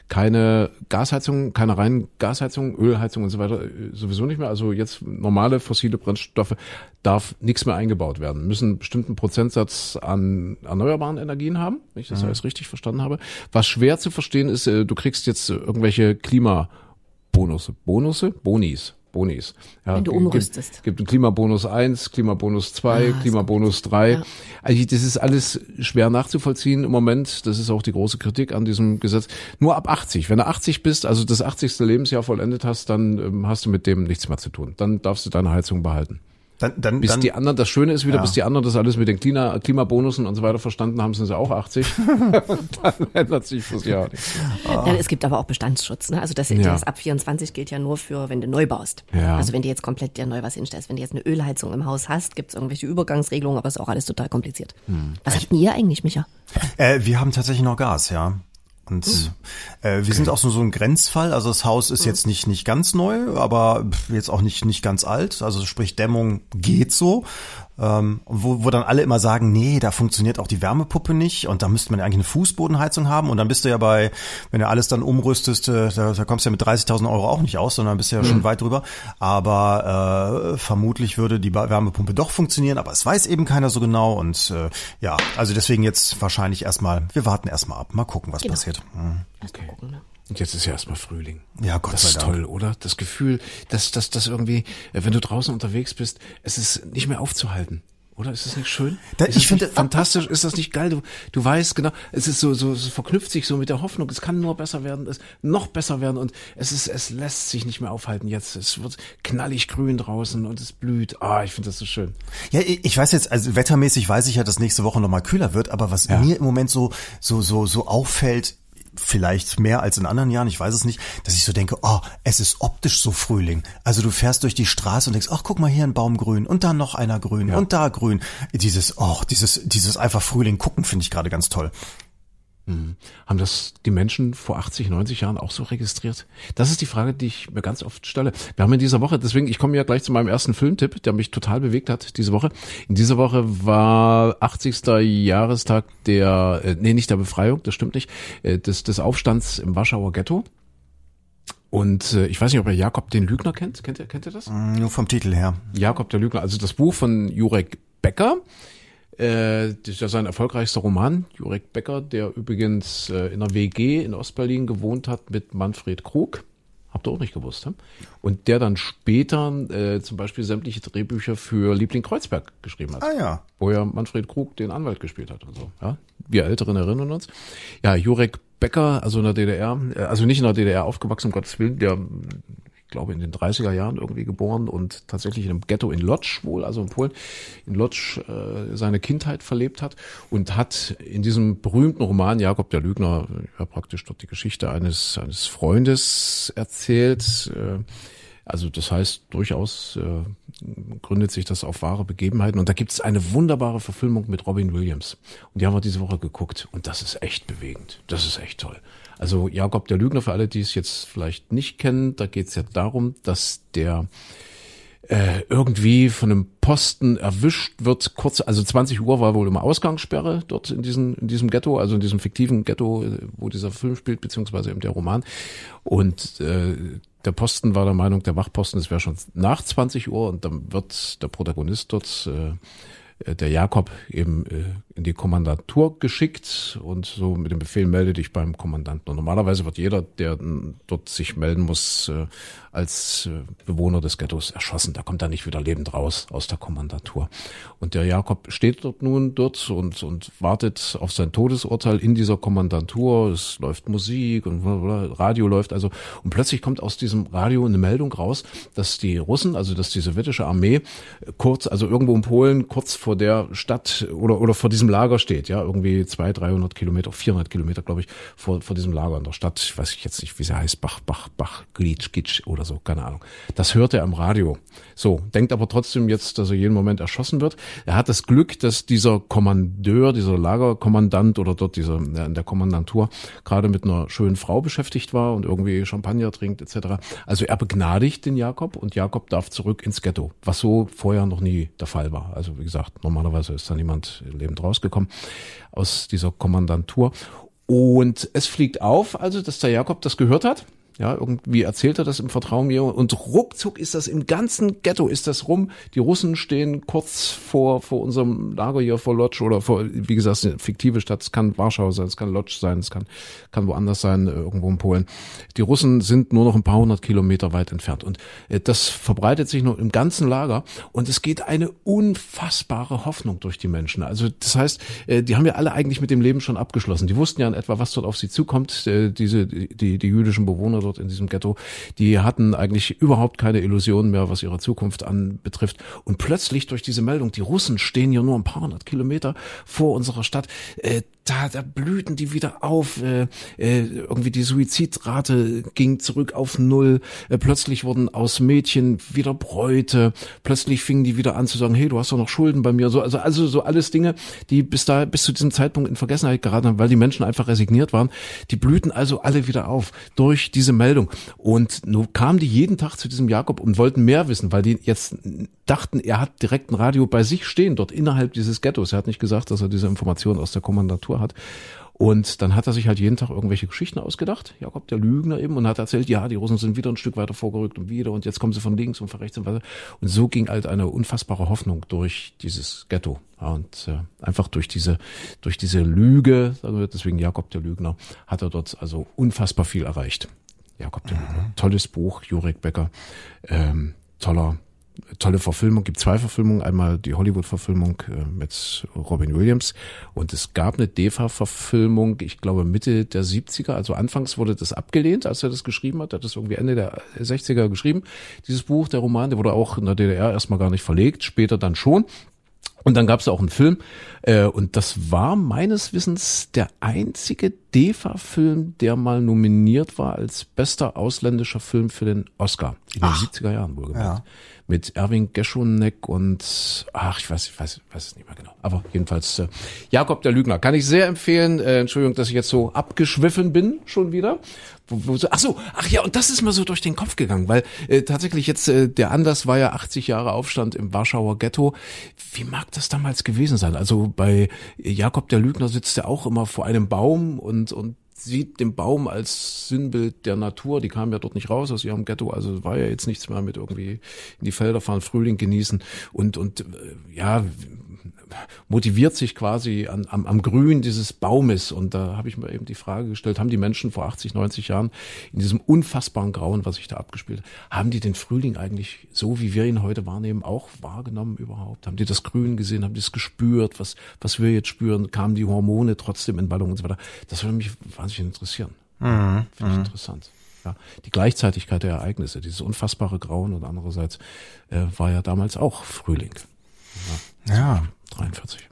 [SPEAKER 2] keine Gasheizung, keine reinen Gasheizung, Ölheizung und so weiter äh, sowieso nicht mehr. Also jetzt normale fossile Brennstoffe darf nichts mehr eingebaut werden, müssen einen bestimmten Prozentsatz an erneuerbaren Energien haben, wenn ich das mhm. alles richtig verstanden habe. Was schwer zu verstehen ist, äh, du kriegst jetzt irgendwelche Klimabonusse, Bonusse, Bonis, Bonis.
[SPEAKER 3] Ja, Wenn du umrüstest.
[SPEAKER 2] Gibt, gibt einen Klimabonus 1, Klimabonus 2, ah, Klimabonus 3. Ja. Also das ist alles schwer nachzuvollziehen im Moment. Das ist auch die große Kritik an diesem Gesetz. Nur ab 80. Wenn du 80 bist, also das 80. Lebensjahr vollendet hast, dann ähm, hast du mit dem nichts mehr zu tun. Dann darfst du deine Heizung behalten.
[SPEAKER 4] Dann, dann,
[SPEAKER 2] bis
[SPEAKER 4] dann,
[SPEAKER 2] die anderen, das Schöne ist wieder,
[SPEAKER 4] Ja.
[SPEAKER 2] bis die anderen das alles mit den Klima, Klimabonussen und so weiter verstanden haben, sind sie auch 80. *laughs* dann ändert sich fürs Jahr nichts.
[SPEAKER 3] Ja, es gibt aber auch Bestandsschutz. Ne? Also das,
[SPEAKER 2] Ja.
[SPEAKER 3] das ab 24 gilt ja nur für, wenn du neu baust.
[SPEAKER 2] Ja.
[SPEAKER 3] Also wenn du jetzt komplett dir neu was hinstellst. Wenn du jetzt eine Ölheizung im Haus hast, gibt es irgendwelche Übergangsregelungen, aber ist auch alles total kompliziert.
[SPEAKER 2] Hm.
[SPEAKER 3] Was habt ihr eigentlich, Micha?
[SPEAKER 4] Äh, wir haben tatsächlich noch Gas, ja. Und äh, wir sind auch so, so ein Grenzfall. Also das Haus ist jetzt nicht nicht ganz neu, aber jetzt auch nicht nicht ganz alt. Also sprich Dämmung geht so. Ähm, wo, wo dann alle immer sagen, nee, da funktioniert auch die Wärmepuppe nicht und da müsste man ja eigentlich eine Fußbodenheizung haben und dann bist du ja bei, wenn du alles dann umrüstest, äh, da, da kommst du ja mit 30.000 Euro auch nicht aus, sondern bist ja schon weit drüber. Aber äh, vermutlich würde die Wärmepumpe doch funktionieren, aber es weiß eben keiner so genau und äh, ja, also deswegen jetzt wahrscheinlich erstmal, wir warten erstmal ab, mal gucken, was
[SPEAKER 3] Genau.
[SPEAKER 4] passiert. Hm.
[SPEAKER 3] Erst mal gucken, ne?
[SPEAKER 2] Und jetzt ist ja erstmal Frühling.
[SPEAKER 4] Ja, Gott
[SPEAKER 2] das
[SPEAKER 4] sei
[SPEAKER 2] ist
[SPEAKER 4] Dank.
[SPEAKER 2] toll, oder? Das Gefühl, dass, dass, dass irgendwie, äh, wenn du draußen unterwegs bist, es ist nicht mehr aufzuhalten. Oder ist das nicht schön?
[SPEAKER 4] Da-
[SPEAKER 2] ist
[SPEAKER 4] ich
[SPEAKER 2] das
[SPEAKER 4] finde-
[SPEAKER 2] fantastisch. Ist das nicht geil? Du, du weißt genau, es ist so, so, es verknüpft sich so mit der Hoffnung. Es kann nur besser werden, es noch besser werden und es ist, es lässt sich nicht mehr aufhalten jetzt. Es wird knallig grün draußen und es blüht. Ah, ich finde das so schön.
[SPEAKER 4] Ja, ich weiß jetzt, also wettermäßig weiß ich ja, dass nächste Woche nochmal kühler wird, aber was
[SPEAKER 2] Ja.
[SPEAKER 4] mir im Moment so, so, so, so auffällt, vielleicht mehr als in anderen Jahren, ich weiß es nicht, dass ich so denke, oh, es ist optisch so Frühling. Also du fährst durch die Straße und denkst, ach, guck mal hier ein Baum grün und da noch einer grün
[SPEAKER 2] Ja.
[SPEAKER 4] und da grün. Dieses, oh, dieses, dieses einfach Frühling gucken finde ich gerade ganz toll.
[SPEAKER 2] Haben das die Menschen vor 80, 90 Jahren auch so registriert? Das ist die Frage, die ich mir ganz oft stelle. Wir haben in dieser Woche, deswegen, ich komme ja gleich zu meinem ersten Filmtipp, der mich total bewegt hat diese Woche. In dieser Woche war 80. Jahrestag der, äh, nee, nicht der Befreiung, das stimmt nicht, äh, des, des Aufstands im Warschauer Ghetto. Und äh, ich weiß nicht, ob ihr Jakob den Lügner kennt. Kennt ihr, kennt ihr das?
[SPEAKER 4] Nur vom Titel her.
[SPEAKER 2] Jakob der Lügner, also das Buch von Jurek Becker. Äh, das ist ja sein erfolgreichster Roman, Jurek Becker, der übrigens äh, in einer WG in Ostberlin gewohnt hat mit Manfred Krug. Habt ihr auch nicht gewusst, hm? Und der dann später äh, zum Beispiel sämtliche Drehbücher für Liebling Kreuzberg geschrieben hat
[SPEAKER 4] Ah ja.
[SPEAKER 2] wo ja Manfred Krug den Anwalt gespielt hat und so. Ja, wir Älteren erinnern uns. Ja, Jurek Becker, also in der DDR, äh, also nicht in der DDR aufgewachsen, um Gottes Willen, der, glaube, in den 30er Jahren irgendwie geboren und tatsächlich in einem Ghetto in Lodz wohl, also in Polen, in Lodz äh, seine Kindheit verlebt hat und hat in diesem berühmten Roman Jakob der Lügner ja praktisch dort die Geschichte eines, eines Freundes erzählt, äh, also das heißt, durchaus äh, gründet sich das auf wahre Begebenheiten. Und da gibt es eine wunderbare Verfilmung mit Robin Williams. Und die haben wir diese Woche geguckt. Und das ist echt bewegend. Das ist echt toll. Also Jakob der Lügner, für alle, die es jetzt vielleicht nicht kennen, da geht es ja darum, dass der äh, irgendwie von einem Posten erwischt wird, kurz, also 20 Uhr war wohl immer Ausgangssperre dort in diesem, in diesem Ghetto, also in diesem fiktiven Ghetto, wo dieser Film spielt, beziehungsweise eben der Roman. Und äh, der Posten war der Meinung, der Wachposten, es wäre schon nach 20 Uhr und dann wird der Protagonist dort, äh, äh, der Jakob, eben äh, in die Kommandantur geschickt und so mit dem Befehl, melde dich beim Kommandanten. Und normalerweise wird jeder, der dort sich melden muss, äh, als äh, Bewohner des Ghettos erschossen. Da kommt er nicht wieder lebend raus aus der Kommandantur. Und der Jakob steht dort nun dort und, und wartet auf sein Todesurteil in dieser Kommandantur. Es läuft Musik und Radio läuft also. Und plötzlich kommt aus diesem Radio eine Meldung raus, dass die Russen, also dass die sowjetische Armee äh, kurz, also irgendwo in Polen, kurz vor der Stadt oder, oder vor diesem Lager steht, ja, irgendwie zwei, 300 Kilometer, 400 Kilometer, glaube ich, vor, vor diesem Lager in der Stadt. Ich weiß jetzt nicht, wie sie heißt, Bach, Bach, Bach, Glitsch, Gitsch oder so, keine Ahnung. Das hört er am Radio. So, denkt aber trotzdem jetzt, dass er jeden Moment erschossen wird. Er hat das Glück, dass dieser Kommandeur, dieser Lagerkommandant oder dort dieser, in der Kommandantur gerade mit einer schönen Frau beschäftigt war und irgendwie Champagner trinkt etc. Also er begnadigt den Jakob und Jakob darf zurück ins Ghetto, was so vorher noch nie der Fall war. Also wie gesagt, normalerweise ist da niemand lebend rausgekommen aus dieser Kommandantur. Und es fliegt auf, also dass der Jakob das gehört hat. Ja, irgendwie erzählt er das im Vertrauen mir und ruckzuck ist das im ganzen Ghetto ist das rum. Die Russen stehen kurz vor vor unserem Lager hier vor Lodz oder vor wie gesagt eine fiktive Stadt. Es kann Warschau sein, es kann Lodz sein, es kann kann woanders sein äh, irgendwo in Polen. Die Russen sind nur noch ein paar hundert Kilometer weit entfernt und äh, das verbreitet sich nur im ganzen Lager und es geht eine unfassbare Hoffnung durch die Menschen. Also das heißt, äh, die haben ja alle eigentlich mit dem Leben schon abgeschlossen. Die wussten ja in etwa, was dort auf sie zukommt. Diese die die jüdischen Bewohner dort in diesem Ghetto, die hatten eigentlich überhaupt keine Illusionen mehr, was ihre Zukunft anbetrifft. Und plötzlich durch diese Meldung, die Russen stehen hier nur ein paar hundert Kilometer vor unserer Stadt, äh, da, da blühten die wieder auf. Äh, äh, irgendwie die Suizidrate ging zurück auf null. Äh, plötzlich wurden aus Mädchen wieder Bräute. Plötzlich fingen die wieder an zu sagen, hey, du hast doch noch Schulden bei mir. So, also, also so alles Dinge, die bis da bis zu diesem Zeitpunkt in Vergessenheit geraten haben, weil die Menschen einfach resigniert waren. Die blühten also alle wieder auf durch diese Meldung. Und nun kamen die jeden Tag zu diesem Jakob und wollten mehr wissen, weil die jetzt dachten, er hat direkt ein Radio bei sich stehen, dort innerhalb dieses Ghettos. Er hat nicht gesagt, dass er diese Informationen aus der Kommandatur hat. Und dann hat er sich halt jeden Tag irgendwelche Geschichten ausgedacht, Jakob der Lügner eben, und hat erzählt, ja, die Russen sind wieder ein Stück weiter vorgerückt und wieder, und jetzt kommen sie von links und von rechts und weiter. Und so ging halt eine unfassbare Hoffnung durch dieses Ghetto. Und äh, einfach durch diese, durch diese Lüge, deswegen Jakob der Lügner, hat er dort also unfassbar viel erreicht. Jakob der Lügner. Tolles Buch, Jurek Becker, ähm, toller tolle Verfilmung, gibt zwei Verfilmungen, einmal die Hollywood-Verfilmung äh, mit Robin Williams. Und es gab eine DEFA-Verfilmung, ich glaube Mitte der 70er, also anfangs wurde das abgelehnt, als er das geschrieben hat, er hat das irgendwie Ende der 60er geschrieben, dieses Buch, der Roman, der wurde auch in der DDR erstmal gar nicht verlegt, später dann schon. Und dann gab es auch einen Film. Äh, und das war meines Wissens der einzige DEFA-Film, der mal nominiert war als bester ausländischer Film für den Oscar in den ach, 70er Jahren wohlgemerkt. Ja mit Erwin Geschonek und ach, ich weiß, ich weiß, ich weiß es nicht mehr genau. Aber jedenfalls äh, Jakob der Lügner kann ich sehr empfehlen. Äh, Entschuldigung, dass ich jetzt so abgeschwiffen bin schon wieder. Wo, wo ach so, ach ja, und das ist mir so durch den Kopf gegangen, weil äh, tatsächlich jetzt äh, der Anlass war ja 80 Jahre Aufstand im Warschauer Ghetto. Wie mag das damals gewesen sein? Also bei Jakob der Lügner sitzt er auch immer vor einem Baum und und sieht den Baum als Sinnbild der Natur. Die kamen ja dort nicht raus aus ihrem Ghetto, also war ja jetzt nichts mehr mit irgendwie in die Felder fahren, Frühling genießen und und äh, ja motiviert sich quasi an, am, am Grün dieses Baumes. Und da habe ich mir eben die Frage gestellt, haben die Menschen vor 80, 90 Jahren in diesem unfassbaren Grauen, was sich da abgespielt hat, haben die den Frühling eigentlich so, wie wir ihn heute wahrnehmen, auch wahrgenommen überhaupt? Haben die das Grün gesehen? Haben die es gespürt? Was, was wir jetzt spüren? Kamen die Hormone trotzdem in Ballung und so weiter? Das würde mich wahnsinnig interessieren. Mhm. Finde ich mhm. interessant. Ja, die Gleichzeitigkeit der Ereignisse, dieses unfassbare Grauen und andererseits äh, war ja damals auch Frühling.
[SPEAKER 4] Ja. Ja. 43.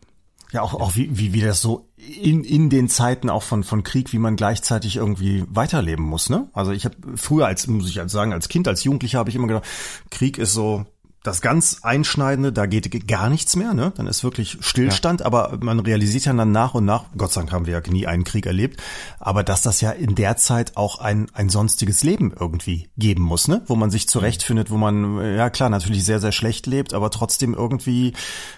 [SPEAKER 4] Ja, auch, auch wie, wie, wie das so in, in den Zeiten auch von, von Krieg, wie man gleichzeitig irgendwie weiterleben muss, ne? Also ich habe früher als, muss ich als sagen, als Kind, als Jugendlicher habe ich immer gedacht, Krieg ist so, das ganz Einschneidende, da geht gar nichts mehr, ne? Dann ist wirklich Stillstand, ja. aber man realisiert ja dann nach und nach, Gott sei Dank haben wir ja nie einen Krieg erlebt, aber dass das ja in der Zeit auch ein, ein sonstiges Leben irgendwie geben muss, ne? Wo man sich zurechtfindet, wo man, ja klar, natürlich sehr, sehr schlecht lebt, aber trotzdem irgendwie,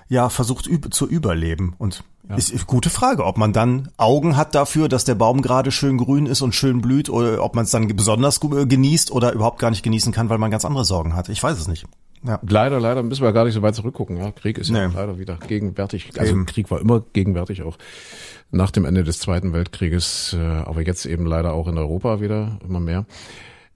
[SPEAKER 4] ja, versucht zu überleben. Und ja. Ist, ist gute Frage, ob man dann Augen hat dafür, dass der Baum gerade schön grün ist und schön blüht, oder ob man es dann besonders genießt oder überhaupt gar nicht genießen kann, weil man ganz andere Sorgen hat. Ich weiß es nicht.
[SPEAKER 2] Ja. Leider, leider müssen wir gar nicht so weit zurückgucken. Ja, Krieg ist nee. ja leider wieder gegenwärtig. Also eben. Krieg war immer gegenwärtig auch nach dem Ende des Zweiten Weltkrieges, äh, aber jetzt eben leider auch in Europa wieder immer mehr.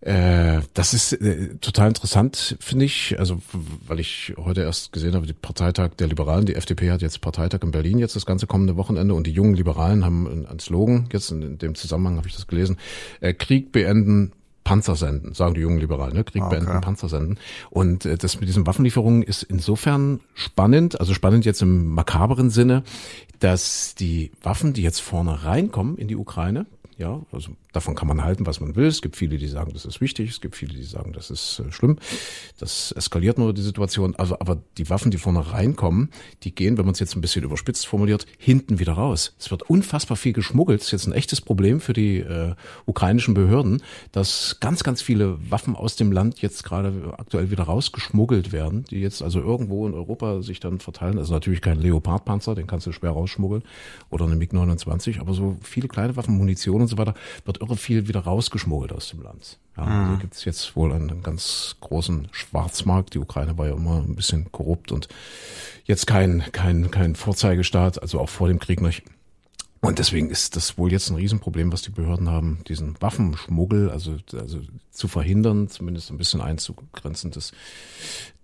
[SPEAKER 2] Äh, das ist äh, total interessant, finde ich. Also, weil ich heute erst gesehen habe, die Parteitag der Liberalen, die FDP hat jetzt Parteitag in Berlin jetzt das ganze kommende Wochenende und die jungen Liberalen haben ein Slogan, jetzt in, in dem Zusammenhang habe ich das gelesen, äh, Krieg beenden, Panzer senden, sagen die jungen Liberalen, ne? Krieg ah, okay. beenden, Panzer senden. Und äh, das mit diesen Waffenlieferungen ist insofern spannend, also spannend jetzt im makaberen Sinne, dass die Waffen, die jetzt vorne reinkommen in die Ukraine, ja, also davon kann man halten, was man will. Es gibt viele, die sagen, das ist wichtig. Es gibt viele, die sagen, das ist äh, schlimm. Das eskaliert nur die Situation. Also, aber die Waffen, die vorne reinkommen, die gehen, wenn man es jetzt ein bisschen überspitzt formuliert, hinten wieder raus. Es wird unfassbar viel geschmuggelt. Das ist jetzt ein echtes Problem für die äh, ukrainischen Behörden, dass ganz, ganz viele Waffen aus dem Land jetzt gerade aktuell wieder rausgeschmuggelt werden, die jetzt also irgendwo in Europa sich dann verteilen. Also natürlich kein Leopardpanzer, den kannst du schwer rausschmuggeln, oder eine MiG-29, aber so viele kleine Waffen, Munition und so weiter, wird irre viel wieder rausgeschmuggelt aus dem Land. Ja, mhm. Also gibt es jetzt wohl einen ganz großen Schwarzmarkt. Die Ukraine war ja immer ein bisschen korrupt und jetzt kein, kein, kein Vorzeigestaat, also auch vor dem Krieg nicht. Und deswegen ist das wohl jetzt ein Riesenproblem, was die Behörden haben, diesen Waffenschmuggel, also, also zu verhindern, zumindest ein bisschen einzugrenzen, dass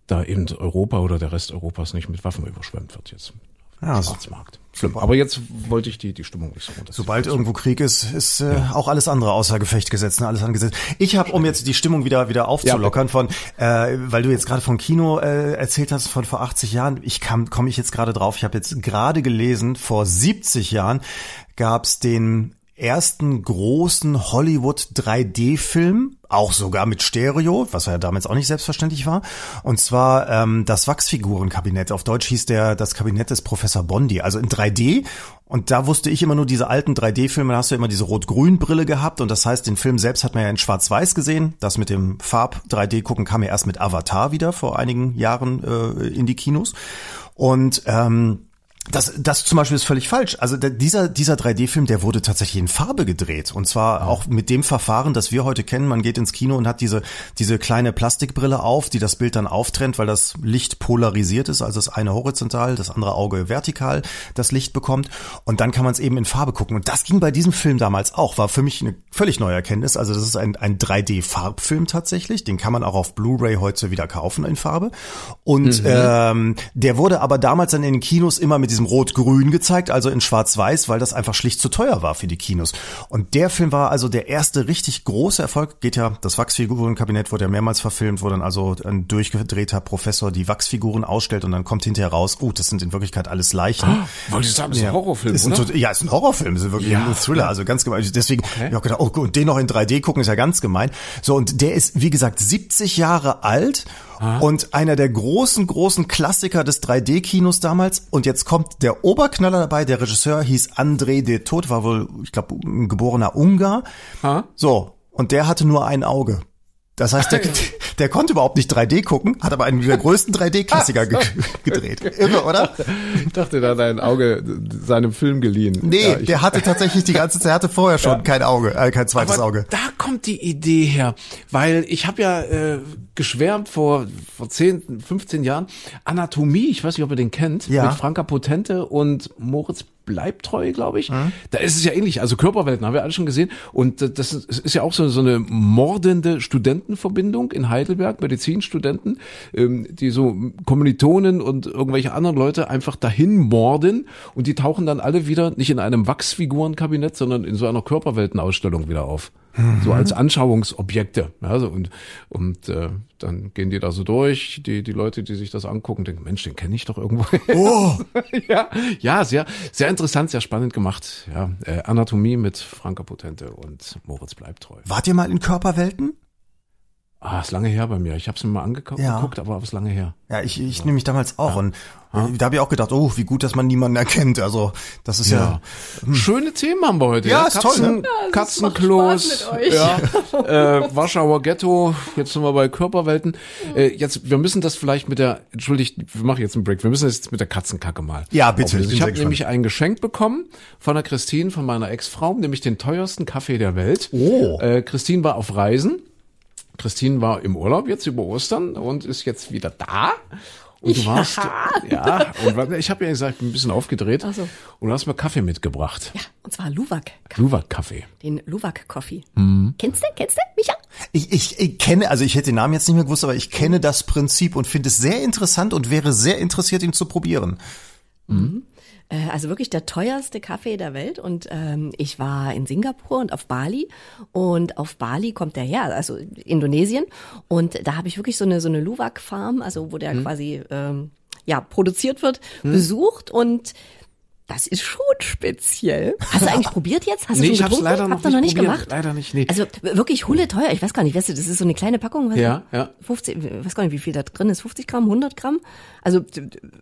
[SPEAKER 2] da eben Europa oder der Rest Europas nicht mit Waffen überschwemmt wird jetzt
[SPEAKER 4] Ja, so-
[SPEAKER 2] Schwarzmarkt. Schlimm. Aber jetzt wollte ich die, die Stimmung nicht so runter.
[SPEAKER 4] Sobald irgendwo Krieg ist, ist äh, auch alles andere außer Gefecht gesetzt, ne? alles angesetzt. Ich habe, um jetzt die Stimmung wieder wieder aufzulockern, von, äh, weil du jetzt gerade von Kino äh, erzählt hast von vor 80 Jahren, ich kam, komme ich jetzt gerade drauf. Ich habe jetzt gerade gelesen, vor 70 Jahren gab's den ersten großen Hollywood 3D-Film, auch sogar mit Stereo, was ja damals auch nicht selbstverständlich war. Und zwar ähm, das Wachsfigurenkabinett. Auf Deutsch hieß der das Kabinett des Professor Bondi, also in 3D. Und da wusste ich immer nur diese alten 3D-Filme, da hast du immer diese Rot-Grün-Brille gehabt. Und das heißt, den Film selbst hat man ja in Schwarz-Weiß gesehen. Das mit dem Farb-3D-Gucken kam ja erst mit Avatar wieder vor einigen Jahren äh, in die Kinos. Und ähm, das, das zum Beispiel ist völlig falsch. Also der, dieser, dieser 3D-Film, der wurde tatsächlich in Farbe gedreht. Und zwar auch mit dem Verfahren, das wir heute kennen. Man geht ins Kino und hat diese, diese kleine Plastikbrille auf, die das Bild dann auftrennt, weil das Licht polarisiert ist. Also das eine horizontal, das andere Auge vertikal das Licht bekommt. Und dann kann man es eben in Farbe gucken. Und das ging bei diesem Film damals auch. War für mich eine völlig neue Erkenntnis. Also das ist ein, ein 3D-Farbfilm tatsächlich. Den kann man auch auf Blu-ray heute wieder kaufen in Farbe. Und ähm, der wurde aber damals dann in den Kinos immer mit diesem Rot-Grün gezeigt, also in Schwarz-Weiß, weil das einfach schlicht zu teuer war für die Kinos. Und der Film war also der erste richtig große Erfolg. Geht ja, das Wachsfigurenkabinett wurde ja mehrmals verfilmt, wo dann also ein durchgedrehter Professor die Wachsfiguren ausstellt und dann kommt hinterher raus, oh, das sind in Wirklichkeit alles Leichen.
[SPEAKER 2] Wollte ich sagen, ist ein Horrorfilm,
[SPEAKER 4] ist ein,
[SPEAKER 2] oder?
[SPEAKER 4] ja, ist ein Horrorfilm, ist wirklich
[SPEAKER 2] Ja,
[SPEAKER 4] ein Thriller, also ganz gemein. Deswegen hab ich gedacht, oh und den noch in 3D gucken ist ja ganz gemein. So, und der ist, wie gesagt, 70 Jahre alt und einer der großen, großen Klassiker des 3D-Kinos damals. Und jetzt kommt der Oberknaller dabei, der Regisseur hieß André de Todt, war wohl, ich glaube, ein geborener Ungar.
[SPEAKER 2] Ha?
[SPEAKER 4] So, und der hatte nur ein Auge. Das heißt, der, *laughs* der konnte überhaupt nicht 3D gucken, hat aber einen der größten 3D-Klassiker *laughs* ge gedreht. Irre, oder?
[SPEAKER 2] Ich dachte, da hat ein Auge seinem Film geliehen.
[SPEAKER 4] Nee,
[SPEAKER 2] Ja,
[SPEAKER 4] der hatte tatsächlich die ganze Zeit, hatte vorher schon *laughs* kein Auge, äh, kein zweites
[SPEAKER 2] Aber
[SPEAKER 4] Auge.
[SPEAKER 2] da kommt die Idee her, weil ich habe ja äh, geschwärmt vor vor 10, 15 Jahren Anatomie, ich weiß nicht, ob ihr den kennt,
[SPEAKER 4] Ja.
[SPEAKER 2] mit Franka Potente und Moritz Bleibtreu, glaube ich. Da ist es ja ähnlich, also Körperwelten haben wir alle schon gesehen und das ist ja auch so, so eine mordende Studentenverbindung in Heidelberg, Medizinstudenten, ähm, die so Kommilitonen und irgendwelche anderen Leute einfach dahin morden und die tauchen dann alle wieder nicht in einem Wachsfigurenkabinett, sondern in so einer Körperweltenausstellung wieder auf. So als Anschauungsobjekte. Ja, so und und äh, dann gehen die da so durch, die, die Leute, die sich das angucken, denken, Mensch, den kenne ich doch irgendwo. *laughs*
[SPEAKER 4] Oh,
[SPEAKER 2] ja, ja, sehr, sehr interessant, sehr spannend gemacht. Ja, äh, Anatomie mit Franka Potente und Moritz Bleibtreu.
[SPEAKER 4] wart ihr mal in Körperwelten?
[SPEAKER 2] Ah, ist lange her bei mir. Ich habe es mir mal angeguckt,
[SPEAKER 4] Ja.
[SPEAKER 2] geguckt, aber ist lange her.
[SPEAKER 4] Ja, ich, ich nehme mich damals auch und äh, da habe ich auch gedacht, oh, wie gut, dass man niemanden erkennt. Also das ist ja,
[SPEAKER 2] Schöne Themen haben wir heute.
[SPEAKER 4] Ja, ist toll, ne?
[SPEAKER 2] Katzenklos, ja, *laughs* äh, Warschauer Ghetto. Jetzt sind wir bei Körperwelten. Äh, jetzt, wir müssen das vielleicht mit der, entschuldigt, wir machen jetzt einen Break. Wir müssen das jetzt mit der Katzenkacke mal.
[SPEAKER 4] Ja, bitte, ich
[SPEAKER 2] habe nämlich ein Geschenk bekommen von der Christine, von meiner Ex-Frau, nämlich den teuersten Kaffee der Welt.
[SPEAKER 4] Oh.
[SPEAKER 2] Äh, Christine war auf Reisen. Christine war im Urlaub jetzt über Ostern und ist jetzt wieder da. Und du warst, ja, und ich habe ja gesagt, bin ein bisschen aufgedreht.
[SPEAKER 3] Ach so.
[SPEAKER 2] Und du hast mir Kaffee mitgebracht.
[SPEAKER 3] Ja, und zwar Luwak.
[SPEAKER 2] Luwak-Kaffee.
[SPEAKER 3] Den Luwak Coffee.
[SPEAKER 2] Mhm.
[SPEAKER 3] Kennst du? Kennst du, Micha?
[SPEAKER 4] ich, ich, ich kenne, also ich hätte den Namen jetzt nicht mehr gewusst, aber ich kenne das Prinzip und finde es sehr interessant und wäre sehr interessiert, ihn zu probieren.
[SPEAKER 3] Äh, Also wirklich der teuerste Kaffee der Welt. Und ähm, ich war in Singapur und auf Bali. Und auf Bali kommt der her, also Indonesien. Und da habe ich wirklich so eine so eine Luwak-Farm, also wo
[SPEAKER 2] Mhm.
[SPEAKER 3] der quasi ähm, ja produziert wird, besucht und das ist schon speziell. Hast du eigentlich probiert jetzt? Hast du
[SPEAKER 2] Nee,
[SPEAKER 3] schon
[SPEAKER 2] ich hab's
[SPEAKER 3] getrunken?
[SPEAKER 2] leider noch
[SPEAKER 3] Habt ihr
[SPEAKER 2] nicht
[SPEAKER 3] noch nicht gemacht?
[SPEAKER 2] Leider nicht, nee.
[SPEAKER 3] Also wirklich Hulle teuer. Ich weiß gar nicht, weißt du, das ist so eine kleine Packung. Was
[SPEAKER 2] Ja, ja.
[SPEAKER 3] 50, ich weiß gar nicht, wie viel da drin ist. 50 Gramm, 100 Gramm. Also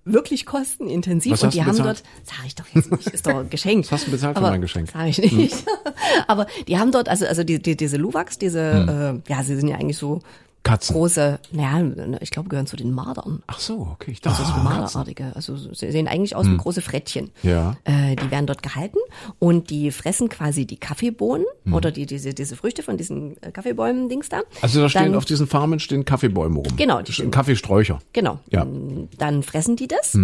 [SPEAKER 3] wirklich kostenintensiv.
[SPEAKER 2] Was
[SPEAKER 3] und die
[SPEAKER 2] du
[SPEAKER 3] haben
[SPEAKER 2] bezahlt?
[SPEAKER 3] dort, sag ich doch jetzt nicht, ist doch ein *laughs* Geschenk.
[SPEAKER 2] Was hast du bezahlt für
[SPEAKER 3] Aber
[SPEAKER 2] mein Geschenk?
[SPEAKER 3] Sag ich nicht. *laughs* Aber die haben dort, also, also die, die, diese Luwaks, diese, äh, ja, sie sind ja eigentlich so
[SPEAKER 2] Katzen.
[SPEAKER 3] große, naja, ich glaube, gehören zu den Mardern.
[SPEAKER 2] Ach so, okay. Ich dachte, das waren Katzen.
[SPEAKER 3] Marderartige. Also sie sehen eigentlich aus wie große Frettchen.
[SPEAKER 2] Ja.
[SPEAKER 3] Äh, die werden dort gehalten und die fressen quasi die Kaffeebohnen
[SPEAKER 2] Hm.
[SPEAKER 3] oder die, diese, diese Früchte von diesen äh, Kaffeebäumen, Dings da.
[SPEAKER 2] Also da stehen
[SPEAKER 3] Dann-
[SPEAKER 2] auf diesen Farmen stehen Kaffeebäume rum.
[SPEAKER 3] Genau, die stehen-
[SPEAKER 2] Kaffeesträucher.
[SPEAKER 3] Genau.
[SPEAKER 2] Ja. Hm.
[SPEAKER 3] Dann fressen die das,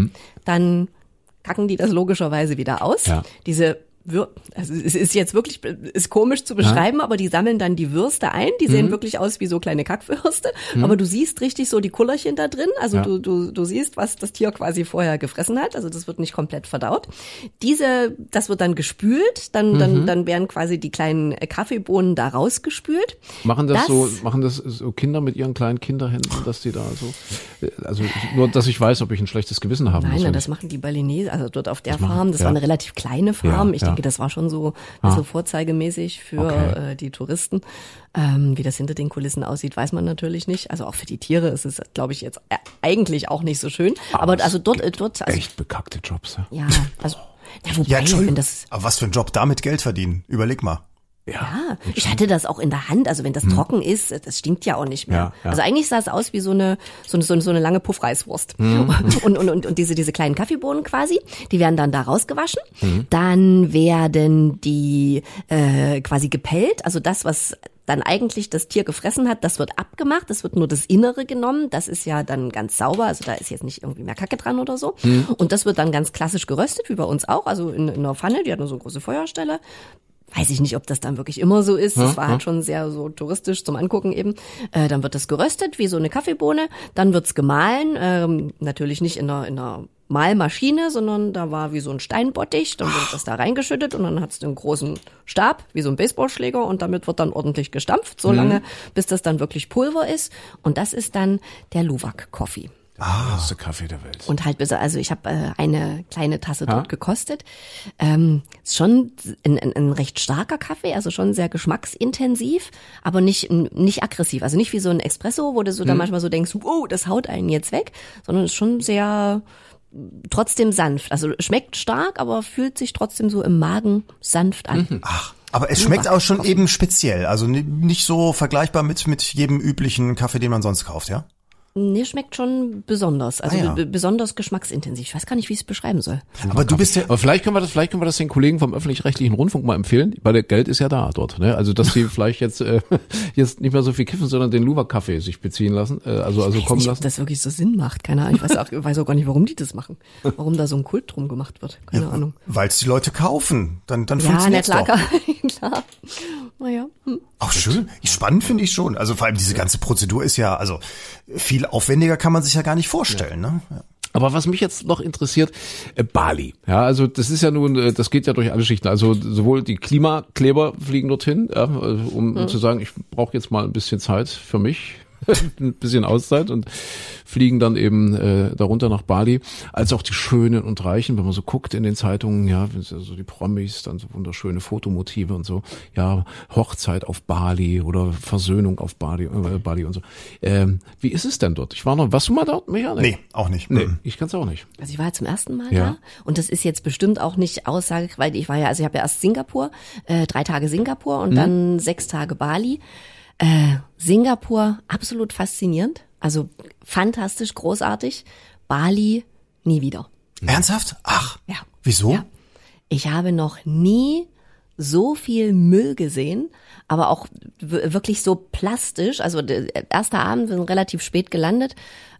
[SPEAKER 3] dann kacken die das logischerweise wieder aus.
[SPEAKER 2] Ja.
[SPEAKER 3] Diese also es ist jetzt wirklich, ist komisch zu beschreiben, ja. aber die sammeln dann die Würste ein. Die sehen mhm. wirklich aus wie so kleine Kackwürste. Mhm. Aber du siehst richtig so die Kullerchen da drin. Also ja. du, du, du siehst, was das Tier quasi vorher gefressen hat. Also das wird nicht komplett verdaut. Diese, das wird dann gespült. Dann, mhm. dann, dann werden quasi die kleinen Kaffeebohnen da rausgespült.
[SPEAKER 2] Machen das, das, so, machen das so Kinder mit ihren kleinen Kinderhänden, dass die da so, also nur, dass ich weiß, ob ich ein schlechtes Gewissen habe.
[SPEAKER 3] Nein, nein das machen die Balinese, also dort auf der das Farm. Das ja. war eine relativ kleine Farm. ich denke, denke, das war schon so ah. vorzeigemäßig für okay. äh, die Touristen. Ähm, wie das hinter den Kulissen aussieht, weiß man natürlich nicht. Also auch für die Tiere ist es, glaube ich, jetzt äh, eigentlich auch nicht so schön. Aber, aber also dort, äh, dort, also,
[SPEAKER 2] echt bekackte Jobs.
[SPEAKER 3] Ja, ja also ja, wobei,
[SPEAKER 4] ja, Entschuldigung, das, aber was für ein Job damit Geld verdienen? Überleg mal.
[SPEAKER 3] Ja, ja, ich hatte das auch in der Hand. Also wenn das hm. trocken ist, das stinkt ja auch nicht mehr. Ja, ja. Also eigentlich sah es aus wie so eine so eine, so eine lange Puffreiswurst. Hm. *laughs* Und, und, und, und diese diese kleinen Kaffeebohnen quasi, die werden dann da rausgewaschen. Hm. Dann werden die äh, quasi gepellt. Also das, was dann eigentlich das Tier gefressen hat, das wird abgemacht, es wird nur das Innere genommen, das ist ja dann ganz sauber, also da ist jetzt nicht irgendwie mehr Kacke dran oder so. Mhm. Und das wird dann ganz klassisch geröstet, wie bei uns auch, also in, in einer Pfanne, die hat nur so eine große Feuerstelle weiß ich nicht, ob das dann wirklich immer so ist. Das war halt schon sehr so touristisch zum Angucken eben. Äh, dann wird das geröstet wie so eine Kaffeebohne. Dann wird's gemahlen. Ähm, natürlich nicht in einer, in einer Mahlmaschine, sondern da war wie so ein Steinbottich. Dann wird das da reingeschüttet und dann hat's einen großen Stab, wie so ein Baseballschläger und damit wird dann ordentlich gestampft, so mhm. lange, bis das dann wirklich Pulver ist. Und das ist dann der Luwak Coffee.
[SPEAKER 2] Ah, das ist der Kaffee der Welt.
[SPEAKER 3] Und halt, also ich habe äh, eine kleine Tasse ha? dort gekostet. Ähm, ist schon ein, ein, ein recht starker Kaffee, also schon sehr geschmacksintensiv, aber nicht nicht aggressiv. Also nicht wie so ein Espresso, wo du so hm. dann manchmal so denkst, oh, das haut einen jetzt weg, sondern ist schon sehr trotzdem sanft. Also schmeckt stark, aber fühlt sich trotzdem so im Magen sanft an.
[SPEAKER 4] Mhm. Ach, aber es schmeckt auch schon eben speziell, also nicht so vergleichbar mit mit jedem üblichen Kaffee, den man sonst kauft, ja?
[SPEAKER 3] Nee, schmeckt schon besonders. Also ah, ja. besonders geschmacksintensiv. Ich weiß gar nicht, wie ich es beschreiben soll.
[SPEAKER 2] Aber du bist ja. Aber vielleicht können wir das, vielleicht können wir das den Kollegen vom öffentlich-rechtlichen Rundfunk mal empfehlen, weil der Geld ist ja da dort. Ne? Also dass sie *laughs* vielleicht jetzt äh, jetzt nicht mehr so viel kiffen, sondern den Luwak-Kaffee sich beziehen lassen, äh, also also kommen
[SPEAKER 3] nicht,
[SPEAKER 2] lassen.
[SPEAKER 3] Ob das wirklich so Sinn macht, keine Ahnung. Ich weiß auch, *laughs* weiß auch gar nicht, warum die das machen. Warum da so ein Kult drum gemacht wird, keine ja, Ahnung.
[SPEAKER 4] Weil es die Leute kaufen, dann dann
[SPEAKER 3] ja, funktioniert's na, klar, doch. *laughs* klar. Naja. Hm.
[SPEAKER 4] Auch schön. Spannend finde ich schon. Also vor allem diese ganze Prozedur ist ja, also viel aufwendiger kann man sich ja gar nicht vorstellen. Ja. Ne? Ja.
[SPEAKER 2] Aber was mich jetzt noch interessiert, äh, Bali. Ja, also das ist ja nun, äh, das geht ja durch alle Schichten. Also sowohl die Klimakleber fliegen dorthin, ja, um, um zu sagen, ich brauche jetzt mal ein bisschen Zeit für mich, *laughs* ein bisschen Auszeit und fliegen dann eben äh, darunter nach Bali, als auch die Schönen und Reichen, wenn man so guckt in den Zeitungen, ja, also die Promis, dann so wunderschöne Fotomotive und so, ja, Hochzeit auf Bali oder Versöhnung auf Bali, äh, Bali und so. Ähm, wie ist es denn dort? Ich war noch, warst du mal dort,
[SPEAKER 4] Micha? Nee, nee auch nicht.
[SPEAKER 2] Nee, mhm. ich kann's auch nicht.
[SPEAKER 3] Also ich war zum ersten Mal ja. da und das ist jetzt bestimmt auch nicht Aussage, weil ich war ja, also ich habe ja erst Singapur, äh, drei Tage Singapur und mhm. dann sechs Tage Bali. Äh, Singapur, absolut faszinierend. Also fantastisch, großartig. Bali, nie wieder.
[SPEAKER 4] Ernsthaft? Ach.
[SPEAKER 3] Ja.
[SPEAKER 4] Wieso? Ja.
[SPEAKER 3] Ich habe noch nie so viel Müll gesehen, aber auch wirklich so plastisch. Also erster Abend, wir sind relativ spät gelandet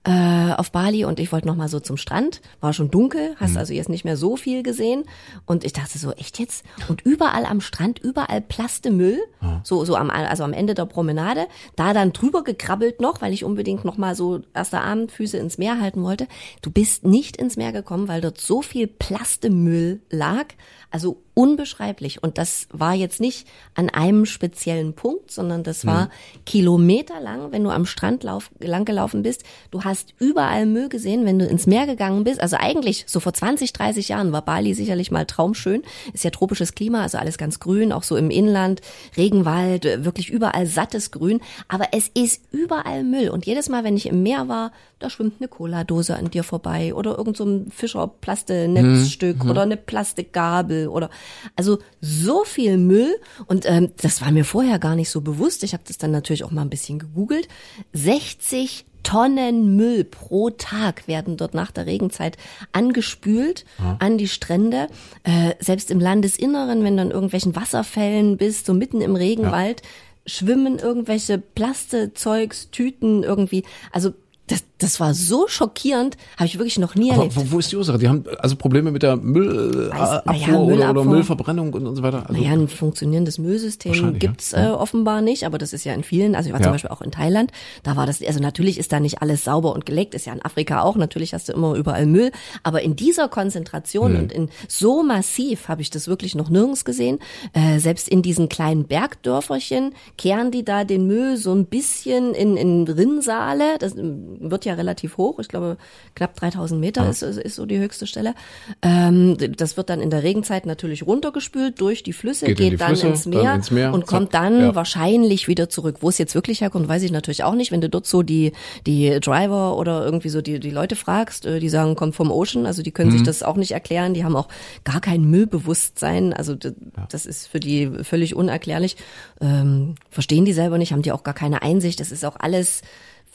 [SPEAKER 3] äh, auf Bali und ich wollte noch mal so zum Strand. War schon dunkel, hast mhm. also jetzt nicht mehr so viel gesehen. Und ich dachte so, echt jetzt? Und überall am Strand, überall Plastemüll, mhm. so so am also am Ende der Promenade. Da dann drüber gekrabbelt noch, weil ich unbedingt noch mal so erster Abend Füße ins Meer halten wollte. Du bist nicht ins Meer gekommen, weil dort so viel Plastemüll lag. Also unbeschreiblich. Und das war jetzt nicht an einem speziellen Punkt, sondern das war mhm. kilometerlang, wenn du am Strand lauf, lang gelaufen bist. Du hast überall Müll gesehen, wenn du ins Meer gegangen bist. Also eigentlich so vor 20, 30 Jahren war Bali sicherlich mal traumschön. Ist ja tropisches Klima, also alles ganz grün, auch so im Inland, Regenwald, wirklich überall sattes Grün. Aber es ist überall Müll. Und jedes Mal, wenn ich im Meer war, da schwimmt eine Cola-Dose an dir vorbei oder irgend so ein Fischer-Plastenetzstück mhm. oder eine Plastikgabel oder also so viel Müll und ähm, das war mir vorher gar nicht so bewusst. Ich habe das dann natürlich auch mal ein bisschen gegoogelt. 60 Tonnen Müll pro Tag werden dort nach der Regenzeit angespült ja. an die Strände. Äh, selbst im Landesinneren, wenn du an irgendwelchen Wasserfällen bist, so mitten im Regenwald, ja. schwimmen irgendwelche Plastezeugs, Tüten irgendwie. Also das, Das war so schockierend, habe ich wirklich noch nie
[SPEAKER 2] Aber
[SPEAKER 3] erlebt.
[SPEAKER 2] wo, wo ist die Ursache? Die haben also Probleme mit der Müllabfuhr
[SPEAKER 3] Weiß- na ja,
[SPEAKER 2] oder, oder. Müllverbrennung und, und so weiter. Also,
[SPEAKER 3] Naja, ein funktionierendes Müllsystem
[SPEAKER 2] Wahrscheinlich, ja.
[SPEAKER 3] gibt's äh, offenbar nicht, aber das ist ja in vielen, also ich war
[SPEAKER 2] Ja.
[SPEAKER 3] zum Beispiel auch in Thailand, da war das, also natürlich ist da nicht alles sauber und geleckt, ist ja in Afrika auch, natürlich hast du immer überall Müll, aber in dieser Konzentration
[SPEAKER 2] Hm.
[SPEAKER 3] und in so massiv habe ich das wirklich noch nirgends gesehen. Äh, selbst in diesen kleinen Bergdörferchen kehren die da den Müll so ein bisschen in, in Rinnsale, das wird ja relativ hoch, ich glaube knapp 3000 Meter ist, ist so die höchste Stelle. Ähm, das wird dann in der Regenzeit natürlich runtergespült durch die Flüsse,
[SPEAKER 2] Geht
[SPEAKER 3] geht,
[SPEAKER 2] in die
[SPEAKER 3] dann,
[SPEAKER 2] Flüsse,
[SPEAKER 3] ins
[SPEAKER 2] dann
[SPEAKER 3] Meer
[SPEAKER 2] ins Meer,
[SPEAKER 3] und
[SPEAKER 2] zack,
[SPEAKER 3] kommt dann
[SPEAKER 2] ja.
[SPEAKER 3] wahrscheinlich wieder zurück. Wo es jetzt wirklich herkommt, weiß ich natürlich auch nicht. Wenn du dort so die, die Driver oder irgendwie so die, die Leute fragst, äh, die sagen, kommt vom Ocean, also die können sich
[SPEAKER 2] Mhm.
[SPEAKER 3] das auch nicht erklären. Die haben auch gar kein Müllbewusstsein. Also das ist für die völlig unerklärlich. Ähm, verstehen die selber nicht, haben die auch gar keine Einsicht. Das ist auch alles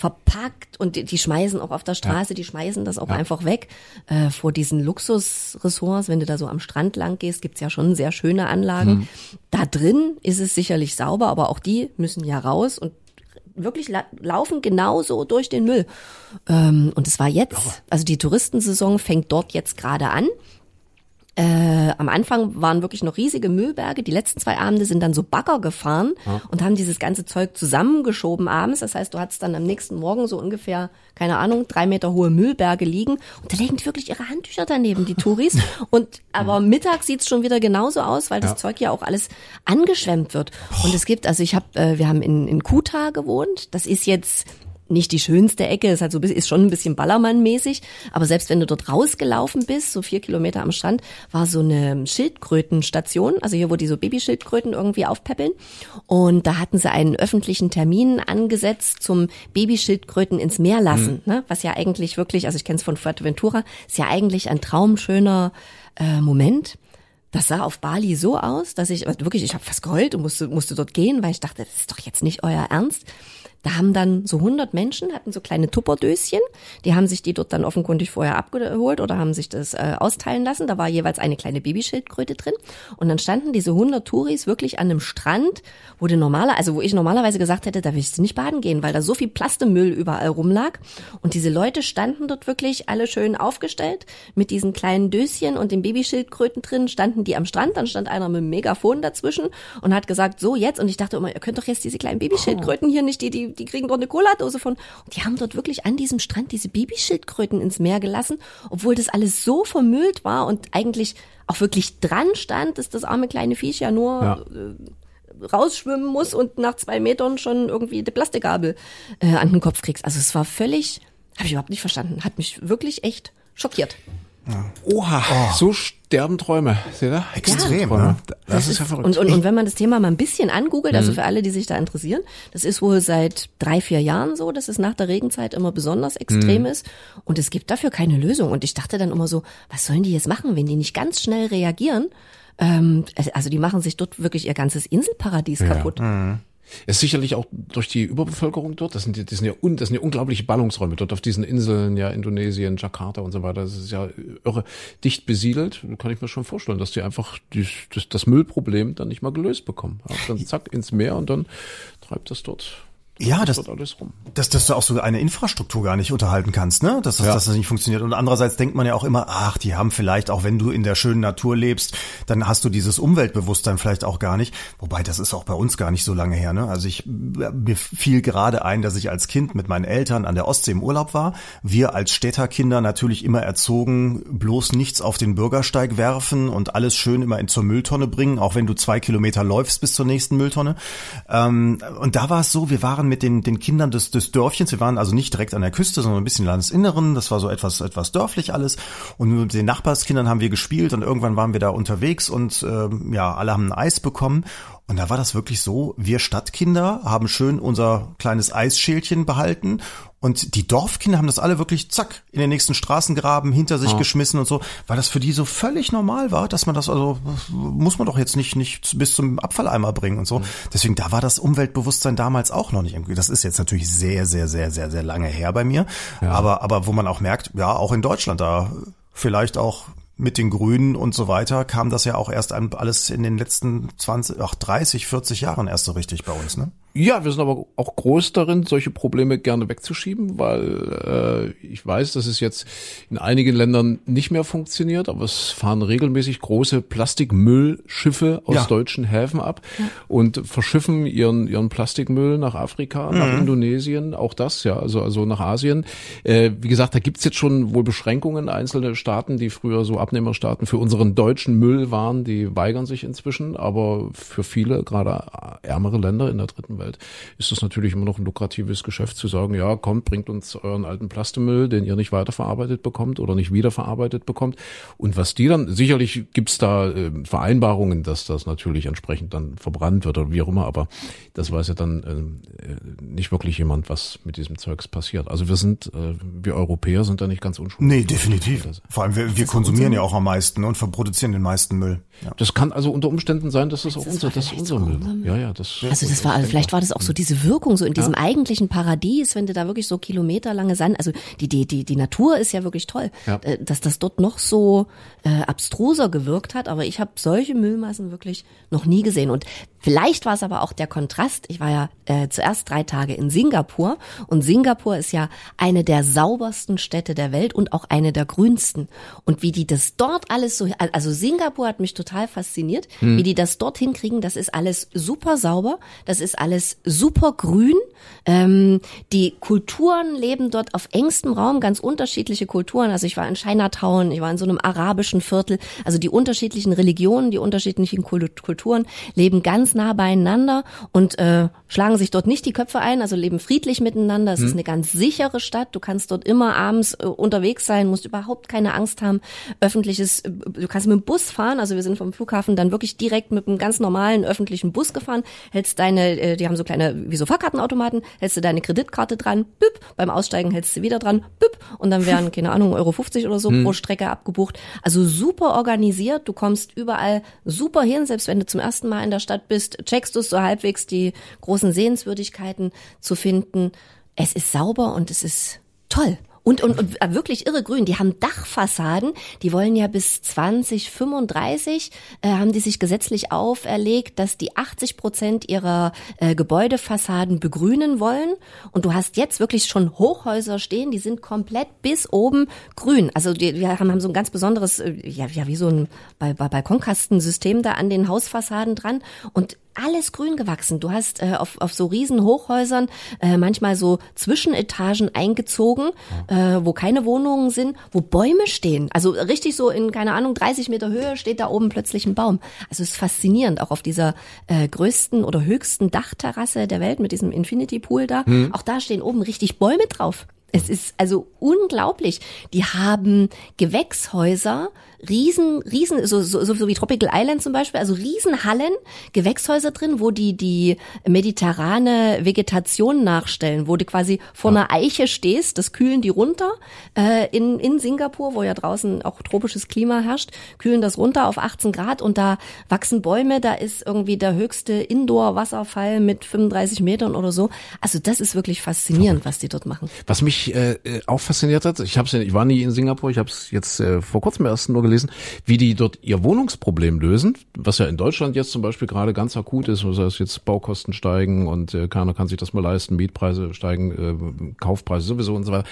[SPEAKER 3] verpackt und die, die schmeißen auch auf der Straße, die schmeißen das auch einfach weg. Äh, vor diesen Luxusressorts, wenn du da so am Strand lang gehst, gibt's ja schon sehr schöne Anlagen. Da drin ist es sicherlich sauber, aber auch die müssen ja raus und wirklich la laufen genauso durch den Müll. Ähm, und es war jetzt, also die Touristensaison fängt dort jetzt gerade an. Äh, am Anfang waren wirklich noch riesige Müllberge. Die letzten zwei Abende sind dann so Bagger gefahren und haben dieses ganze Zeug zusammengeschoben abends. Das heißt, du hattest dann am nächsten Morgen so ungefähr, keine Ahnung, drei Meter hohe Müllberge liegen. Und da legen die wirklich ihre Handtücher daneben, die Touris. *laughs* Und aber mittags sieht's schon wieder genauso aus, weil das Zeug ja auch alles angeschwemmt wird. Und es gibt, also ich habe, äh, wir haben in, in Kuta gewohnt. Das ist jetzt nicht die schönste Ecke, ist halt so ist schon ein bisschen Ballermann-mäßig, aber selbst wenn du dort rausgelaufen bist, so vier Kilometer am Strand, war so eine Schildkrötenstation, also hier, wo die so Babyschildkröten irgendwie aufpäppeln. Und da hatten sie einen öffentlichen Termin angesetzt zum Babyschildkröten ins Meer lassen, ne? was ja eigentlich wirklich, also ich kenne es von Fuerteventura, ist ja eigentlich ein traumschöner äh, Moment. Das sah auf Bali so aus, dass ich also wirklich, ich habe fast geheult und musste, musste dort gehen, weil ich dachte, das ist doch jetzt nicht euer Ernst. Da haben dann so 100 Menschen, hatten so kleine Tupperdöschen, die haben sich die dort dann offenkundig vorher abgeholt oder haben sich das äh, austeilen lassen. Da war jeweils eine kleine Babyschildkröte drin. Und dann standen diese 100 Touris wirklich an einem Strand, wo du normaler, also wo ich normalerweise gesagt hätte, da willst du nicht baden gehen, weil da so viel Plastemüll überall rumlag. Und diese Leute standen dort wirklich alle schön aufgestellt mit diesen kleinen Döschen und den Babyschildkröten drin, standen die am Strand. Dann stand einer mit einem Megafon dazwischen und hat gesagt, so jetzt. Und ich dachte immer, ihr könnt doch jetzt diese kleinen Babyschildkröten hier nicht, die, die, die kriegen doch eine Cola-Dose von. Und die haben dort wirklich an diesem Strand diese Babyschildkröten ins Meer gelassen, obwohl das alles so vermüllt war und eigentlich auch wirklich dran stand, dass das arme kleine Viech ja nur
[SPEAKER 2] Ja.
[SPEAKER 3] rausschwimmen muss und nach zwei Metern schon irgendwie die Plastikgabel äh, an den Kopf kriegst. Also es war völlig, habe ich überhaupt nicht verstanden, hat mich wirklich echt schockiert.
[SPEAKER 2] Oha, so sterben Träume. Seht ihr?
[SPEAKER 4] Extrem,
[SPEAKER 2] Träume.
[SPEAKER 4] ne?
[SPEAKER 2] Das, ist ja verrückt.
[SPEAKER 3] Und, und, und wenn man das Thema mal ein bisschen angoogelt,
[SPEAKER 2] Mhm.
[SPEAKER 3] also für alle, die sich da interessieren, das ist wohl seit drei, vier Jahren so, dass es nach der Regenzeit immer besonders
[SPEAKER 2] Mhm.
[SPEAKER 3] extrem ist. Und es gibt dafür keine Lösung. Und ich dachte dann immer so, was sollen die jetzt machen, wenn die nicht ganz schnell reagieren? Ähm, also die machen sich dort wirklich ihr ganzes Inselparadies kaputt.
[SPEAKER 2] Ist sicherlich auch durch die Überbevölkerung dort. Das sind, das sind ja un, das sind ja unglaubliche Ballungsräume dort auf diesen Inseln, ja Indonesien, Jakarta und so weiter. Das ist ja irre dicht besiedelt. Kann ich mir schon vorstellen, dass die einfach die, das, das Müllproblem dann nicht mal gelöst bekommen. Ja, dann zack ins Meer und dann treibt das dort.
[SPEAKER 4] Ja, das,
[SPEAKER 2] alles rum.
[SPEAKER 4] dass, dass du auch so eine Infrastruktur gar nicht unterhalten kannst, ne? Dass das,
[SPEAKER 2] Ja.
[SPEAKER 4] dass das nicht funktioniert. Und andererseits denkt man ja auch immer, ach, die haben vielleicht, auch wenn du in der schönen Natur lebst, dann hast du dieses Umweltbewusstsein vielleicht auch gar nicht. Wobei, das ist auch bei uns gar nicht so lange her, ne? Also ich, mir fiel gerade ein, dass ich als Kind mit meinen Eltern an der Ostsee im Urlaub war. Wir als Städterkinder natürlich immer erzogen, bloß nichts auf den Bürgersteig werfen und alles schön immer in zur Mülltonne bringen, auch wenn du zwei Kilometer läufst bis zur nächsten Mülltonne. Ähm, und da war es so, wir waren mit den, den Kindern des, des Dörfchens, wir waren also nicht direkt an der Küste, sondern ein bisschen Landesinneren, das war so etwas, etwas dörflich alles. Und mit den Nachbarskindern haben wir gespielt und irgendwann waren wir da unterwegs und ähm, ja, alle haben ein Eis bekommen. Und da war das wirklich so, wir Stadtkinder haben schön unser kleines Eisschälchen behalten und die Dorfkinder haben das alle wirklich zack in den nächsten Straßengraben hinter sich geschmissen und so, weil das für die so völlig normal war, dass man das also muss man doch jetzt nicht nicht bis zum Abfalleimer bringen und so. Deswegen da war das Umweltbewusstsein damals auch noch nicht irgendwie. Das ist jetzt natürlich sehr sehr sehr sehr sehr lange her bei mir, aber aber wo man auch merkt, ja, auch in Deutschland da vielleicht auch mit den Grünen und so weiter kam das ja auch erst alles in den letzten 20, ach 30, 40 Jahren erst so richtig bei uns, ne?
[SPEAKER 2] Ja, wir sind aber auch groß darin, solche Probleme gerne wegzuschieben, weil äh, ich weiß, dass es jetzt in einigen Ländern nicht mehr funktioniert, aber es fahren regelmäßig große Plastikmüllschiffe aus
[SPEAKER 4] Ja.
[SPEAKER 2] deutschen Häfen ab und verschiffen ihren ihren Plastikmüll nach Afrika, nach Indonesien, auch das, ja, also also nach Asien. Äh, wie gesagt, da gibt's jetzt schon wohl Beschränkungen. Einzelne Staaten, die früher so Abnehmerstaaten für unseren deutschen Müll waren, die weigern sich inzwischen, aber für viele, gerade ärmere Länder in der dritten Welt, ist das natürlich immer noch ein lukratives Geschäft zu sagen, ja, kommt, bringt uns euren alten Plastemüll, den ihr nicht weiterverarbeitet bekommt oder nicht wiederverarbeitet bekommt. Und was die dann, sicherlich gibt's da äh, Vereinbarungen, dass das natürlich entsprechend dann verbrannt wird oder wie auch immer, aber das weiß ja dann äh, äh, nicht wirklich jemand, was mit diesem Zeugs passiert. Also wir sind, äh, wir Europäer sind da nicht ganz unschuldig.
[SPEAKER 4] Nee, definitiv. Vor allem, wir, wir konsumieren ja auch am meisten und verproduzieren den meisten Müll. Ja.
[SPEAKER 2] Das kann also unter Umständen sein, dass das auch
[SPEAKER 3] das
[SPEAKER 2] unser,
[SPEAKER 3] war
[SPEAKER 2] das ist
[SPEAKER 3] vielleicht
[SPEAKER 2] unser Müll.
[SPEAKER 3] unser Müll.
[SPEAKER 2] Ja, ja, das.
[SPEAKER 3] Also das war, vielleicht war das auch so diese Wirkung so in diesem eigentlichen Paradies, wenn du da wirklich so kilometerlange Sand, also die, die, die, die Natur ist ja wirklich toll,
[SPEAKER 2] Ja.
[SPEAKER 3] äh, dass das dort noch so äh, abstruser gewirkt hat, aber ich habe solche Müllmassen wirklich noch nie gesehen. Und vielleicht war es aber auch der Kontrast, ich war ja äh, zuerst drei Tage in Singapur und Singapur ist ja eine der saubersten Städte der Welt und auch eine der grünsten. Und wie die das dort alles so, also Singapur hat mich total fasziniert, wie die das dort hinkriegen, das ist alles super sauber, das ist alles super grün. Ähm, die Kulturen leben dort auf engstem Raum, ganz unterschiedliche Kulturen. Also ich war in Chinatown, ich war in so einem arabischen Viertel. Also die unterschiedlichen Religionen, die unterschiedlichen Kul- Kulturen leben ganz nah beieinander und äh, schlagen sich dort nicht die Köpfe ein, also leben friedlich miteinander. Es ist eine ganz sichere Stadt. Du kannst dort immer abends äh, unterwegs sein, musst überhaupt keine Angst haben. Öffentliches, äh, du kannst mit dem Bus fahren. Also wir sind vom Flughafen dann wirklich direkt mit einem ganz normalen öffentlichen Bus gefahren. Hältst deine, äh, die haben so kleine, wie so Fahrkartenautomaten, hältst du deine Kreditkarte dran, büpp, beim Aussteigen hältst du wieder dran, büpp, und dann wären, *laughs* keine Ahnung, Euro 50 oder so pro Strecke abgebucht. Also super organisiert, du kommst überall super hin, selbst wenn du zum ersten Mal in der Stadt bist, checkst du es so halbwegs, die großen Sehenswürdigkeiten zu finden. Es ist sauber und es ist toll. Und, und, und wirklich irre grün. Die haben Dachfassaden. Die wollen ja bis 2035 äh, haben die sich gesetzlich auferlegt, dass die 80 Prozent ihrer äh, Gebäudefassaden begrünen wollen. Und du hast jetzt wirklich schon Hochhäuser stehen, die sind komplett bis oben grün. Also die, wir haben, haben so ein ganz besonderes, äh, ja, ja wie so ein Bal- Bal- Balkonkastensystem da an den Hausfassaden dran. Und alles grün gewachsen. Du hast äh, auf, auf so riesen Hochhäusern äh, manchmal so Zwischenetagen eingezogen, äh, wo keine Wohnungen sind, wo Bäume stehen. Also richtig so in, keine Ahnung, 30 Meter Höhe steht da oben plötzlich ein Baum. Also es ist faszinierend, auch auf dieser äh, größten oder höchsten Dachterrasse der Welt mit diesem Infinity Pool da. Auch da stehen oben richtig Bäume drauf. Es ist also unglaublich. Die haben Gewächshäuser, riesen, riesen, so, so, so wie Tropical Island zum Beispiel, also Riesenhallen, Gewächshäuser drin, wo die die mediterrane Vegetation nachstellen, wo du quasi vor einer Eiche stehst, das kühlen die runter äh, in, in Singapur, wo ja draußen auch tropisches Klima herrscht, kühlen das runter auf 18 Grad und da wachsen Bäume, da ist irgendwie der höchste Indoor-Wasserfall mit 35 Metern oder so. Also das ist wirklich faszinierend, was die dort machen.
[SPEAKER 2] Was mich äh, äh, auch fasziniert hat, ich hab's ja, ich war nie in Singapur, ich habe es jetzt äh, vor kurzem erst nur gelesen, wie die dort ihr Wohnungsproblem lösen, was ja in Deutschland jetzt zum Beispiel gerade ganz akut ist, das heißt jetzt Baukosten steigen und äh, keiner kann sich das mal leisten, Mietpreise steigen, äh, Kaufpreise sowieso und so weiter.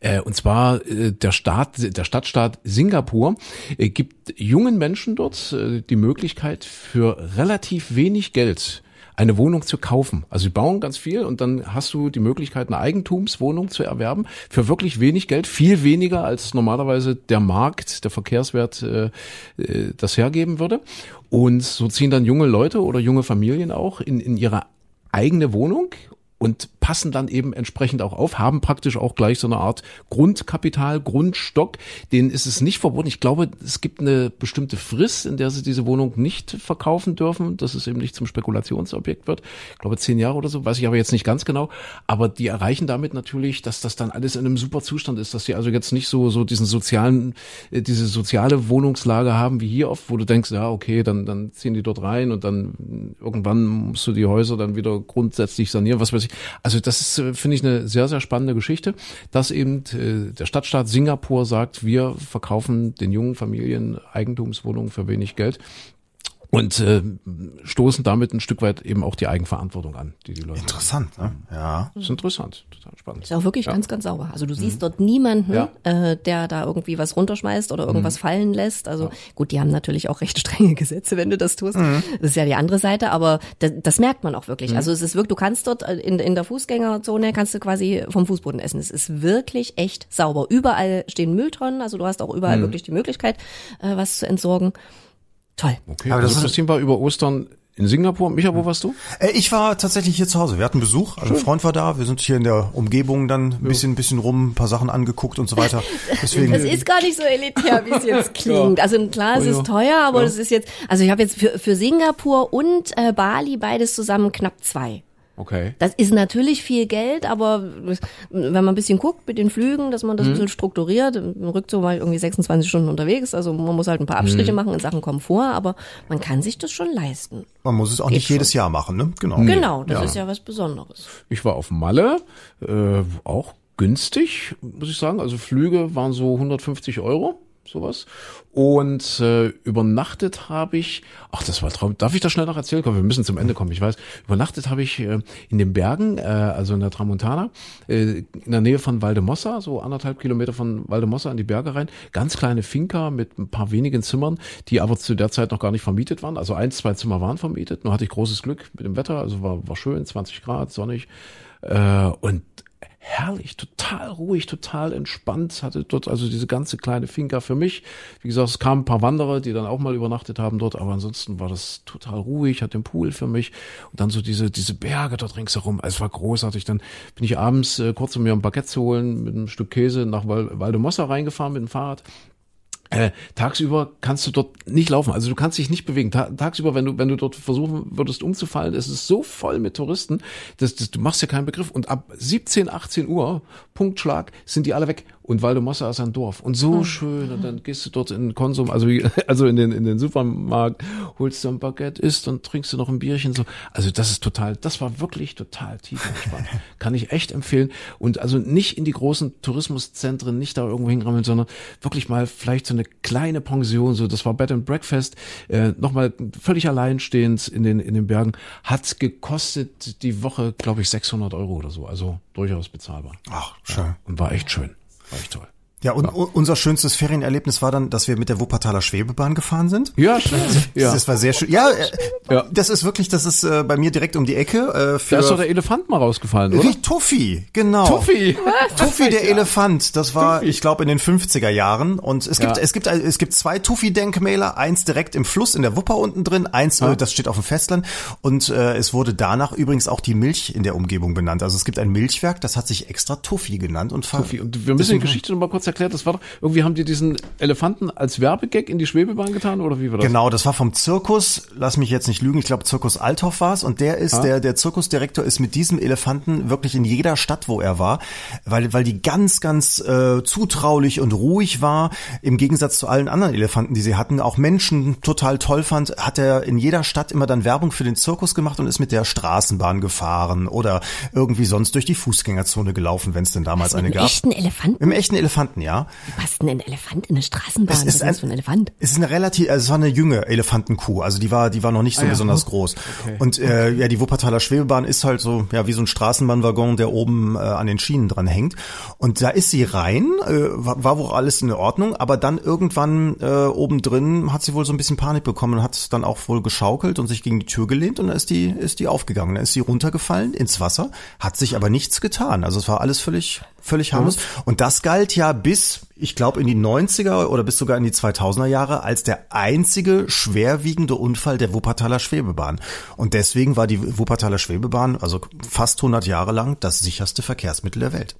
[SPEAKER 2] Äh, und zwar äh, der Staat, der Stadtstaat Singapur äh, gibt jungen Menschen dort äh, die Möglichkeit für relativ wenig Geld eine Wohnung zu kaufen. Also sie bauen ganz viel und dann hast du die Möglichkeit, eine Eigentumswohnung zu erwerben für wirklich wenig Geld, viel weniger als normalerweise der Markt, der Verkehrswert äh, äh, das hergeben würde. Und so ziehen dann junge Leute oder junge Familien auch in, in ihre eigene Wohnung und passen dann eben entsprechend auch auf, haben praktisch auch gleich so eine Art Grundkapital, Grundstock. Denen ist es nicht verboten. Ich glaube, es gibt eine bestimmte Frist, in der sie diese Wohnung nicht verkaufen dürfen, dass es eben nicht zum Spekulationsobjekt wird. Ich glaube, zehn Jahre oder so, weiß ich aber jetzt nicht ganz genau. Aber die erreichen damit natürlich, dass das dann alles in einem super Zustand ist, dass sie also jetzt nicht so, so diesen sozialen, äh, diese soziale Wohnungslage haben wie hier oft, wo du denkst, ja, okay, dann, dann ziehen die dort rein und dann irgendwann musst du die Häuser dann wieder grundsätzlich sanieren, was weiß ich. Also das ist, äh, finde ich, eine sehr, sehr spannende Geschichte, dass eben äh, der Stadtstaat Singapur sagt, wir verkaufen den jungen Familien Eigentumswohnungen für wenig Geld und äh, stoßen damit ein Stück weit eben auch die Eigenverantwortung an, die die Leute.
[SPEAKER 4] Interessant, ne? Ja.
[SPEAKER 2] Das ist interessant, total spannend.
[SPEAKER 3] Ist auch wirklich
[SPEAKER 2] ja.
[SPEAKER 3] ganz, ganz sauber. Also du siehst dort niemanden,
[SPEAKER 2] Ja.
[SPEAKER 3] äh, der da irgendwie was runterschmeißt oder irgendwas fallen lässt. Also gut, die haben natürlich auch recht *laughs* strenge Gesetze, wenn du das tust. Das ist ja die andere Seite, aber das, das merkt man auch wirklich. Also es ist wirklich, du kannst dort äh, in, in der Fußgängerzone kannst du quasi vom Fußboden essen. Es ist wirklich echt sauber. Überall stehen Mülltonnen, also du hast auch überall wirklich die Möglichkeit, äh, was zu entsorgen. Toll.
[SPEAKER 2] Okay,
[SPEAKER 4] Aber das
[SPEAKER 2] also
[SPEAKER 4] ist-
[SPEAKER 2] Christine war über Ostern in Singapur. Micha, wo warst du?
[SPEAKER 4] Äh, Ich war tatsächlich hier zu Hause. Wir hatten Besuch, also ein Freund war da. Wir sind hier in der Umgebung dann ein bisschen, bisschen rum, ein paar Sachen angeguckt und so weiter. *laughs* Deswegen.
[SPEAKER 3] Es ist gar nicht so elitär, wie es jetzt *laughs* klingt. Also klar, es
[SPEAKER 2] Oh ja.
[SPEAKER 3] ist teuer, aber es ist jetzt, also ich habe jetzt für, für Singapur und äh, Bali beides zusammen knapp zwei.
[SPEAKER 2] Okay.
[SPEAKER 3] Das ist natürlich viel Geld, aber wenn man ein bisschen guckt mit den Flügen, dass man
[SPEAKER 2] Mhm.
[SPEAKER 3] das ein bisschen strukturiert, im Rückzug war ich irgendwie 26 Stunden unterwegs, also man muss halt ein paar
[SPEAKER 2] Mhm.
[SPEAKER 3] Abstriche machen in Sachen Komfort, aber man kann sich das schon leisten.
[SPEAKER 4] Man muss es auch nicht
[SPEAKER 3] schon.
[SPEAKER 4] jedes Jahr machen, ne? Genau.
[SPEAKER 3] Genau, das ist ja was Besonderes.
[SPEAKER 2] Ich war auf Malle, äh, auch günstig, muss ich sagen. Also Flüge waren so 150 Euro, sowas. Und äh, übernachtet habe ich, ach, das war Traum. Darf ich das schnell noch erzählen? Komm, wir müssen zum Ende kommen, ich weiß. Übernachtet habe ich äh, in den Bergen, äh, also in der Tramontana, äh, in der Nähe von Valdemossa, so anderthalb Kilometer von Valdemossa in die Berge rein. Ganz kleine Finca mit ein paar wenigen Zimmern, die aber zu der Zeit noch gar nicht vermietet waren. Also eins, zwei Zimmer waren vermietet. Nur hatte ich großes Glück mit dem Wetter, also war, war schön, 20 Grad, sonnig. Äh, und herrlich, total ruhig, total entspannt. Hatte dort also diese ganze kleine Finca für mich. Wie gesagt, es kamen ein paar Wanderer, die dann auch mal übernachtet haben dort, aber ansonsten war das total ruhig, hat den Pool für mich und dann so diese, diese Berge dort ringsherum. Also es war großartig. Dann bin ich abends äh, kurz, um mir ein Baguette zu holen, mit einem Stück Käse nach Val Valdemossa reingefahren mit dem Fahrrad. Äh, tagsüber kannst du dort nicht laufen, also du kannst dich nicht bewegen. Ta tagsüber, wenn du wenn du dort versuchen würdest umzufallen, ist es so voll mit Touristen, dass, dass du machst ja keinen Begriff. Und ab 17, 18 Uhr Punktschlag sind die alle weg. Und Valdemossa ist ein Dorf und so schön. Und dann gehst du dort in den Konsum, also *laughs* also in den in den Supermarkt, holst du ein Baguette, isst und trinkst du noch ein Bierchen so. Also das ist total, das war wirklich total tief entspannt. *laughs* Kann ich echt empfehlen. Und also nicht in die großen Tourismuszentren, nicht da irgendwo hinrammeln, sondern wirklich mal vielleicht so eine kleine Pension, so das war Bed and Breakfast, äh, nochmal völlig alleinstehend in den in den Bergen, hat gekostet die Woche, glaube ich, 600 Euro oder so, also durchaus bezahlbar
[SPEAKER 4] Ach, schön.
[SPEAKER 2] und war echt schön, war echt toll.
[SPEAKER 4] Ja, und u- unser schönstes Ferienerlebnis war dann, dass wir mit der Wuppertaler Schwebebahn gefahren sind.
[SPEAKER 2] Ja, schön. Ja.
[SPEAKER 4] Das war sehr schön. Ja, äh,
[SPEAKER 2] Ja.
[SPEAKER 4] das ist wirklich, das ist äh, bei mir direkt um die Ecke. Äh, für
[SPEAKER 2] Da ist doch der Elefant mal rausgefallen, oder?
[SPEAKER 4] Wie Tuffi, genau.
[SPEAKER 2] Tuffi.
[SPEAKER 4] Tuffi der Elefant, das war,
[SPEAKER 2] Tuffi.
[SPEAKER 4] ich glaube, in den 50er Jahren. Und es gibt,
[SPEAKER 2] Ja.
[SPEAKER 4] es gibt, es gibt zwei Tuffi-Denkmäler, eins direkt im Fluss in der Wupper unten drin, eins, äh, das steht auf dem Festland. Und äh, es wurde danach übrigens auch die Milch in der Umgebung benannt. Also es gibt ein Milchwerk, das hat sich extra Tuffi genannt und
[SPEAKER 2] Tuffi. Und wir müssen die Geschichte noch mal kurz erklären. Das war doch, irgendwie haben die diesen Elefanten als Werbegag in die Schwebebahn getan, oder wie war das?
[SPEAKER 4] Genau, das war vom Zirkus, lass mich jetzt nicht lügen, ich glaube Zirkus Althoff war es und der ist, der, der Zirkusdirektor ist mit diesem Elefanten wirklich in jeder Stadt, wo er war, weil, weil die ganz, ganz äh, zutraulich und ruhig war, im Gegensatz zu allen anderen Elefanten, die sie hatten, auch Menschen total toll fand, hat er in jeder Stadt immer dann Werbung für den Zirkus gemacht und ist mit der Straßenbahn gefahren oder irgendwie sonst durch die Fußgängerzone gelaufen, wenn es denn damals eine
[SPEAKER 3] Einen
[SPEAKER 4] gab.
[SPEAKER 3] echten Elefanten?
[SPEAKER 4] Im echten Elefanten, ja.
[SPEAKER 3] Wie passt denn ein Elefant in eine Straßenbahn?
[SPEAKER 4] Es ist
[SPEAKER 3] ist
[SPEAKER 4] ein-
[SPEAKER 3] für ein Elefant?
[SPEAKER 4] Es ist eine relativ, also es war eine junge Elefantenkuh, also die war, die war noch nicht so
[SPEAKER 2] Ah ja.
[SPEAKER 4] besonders groß. Und äh, ja, die Wuppertaler Schwebebahn ist halt so, ja, wie so ein Straßenbahnwaggon, der oben äh, an den Schienen dran hängt. Und da ist sie rein, äh, war, war wohl alles in Ordnung, aber dann irgendwann äh, oben drin hat sie wohl so ein bisschen Panik bekommen und hat dann auch wohl geschaukelt und sich gegen die Tür gelehnt und dann ist die, ist die aufgegangen. Dann ist sie runtergefallen ins Wasser, hat sich aber nichts getan. Also es war alles völlig, völlig harmlos. Und das galt ja bis, ich glaube, in die 90er oder bis sogar in die 2000er Jahre als der einzige schwerwiegende Unfall der Wuppertaler Schwebebahn. Und deswegen war die Wuppertaler Schwebebahn, also fast 100 Jahre lang, das sicherste Verkehrsmittel der Welt.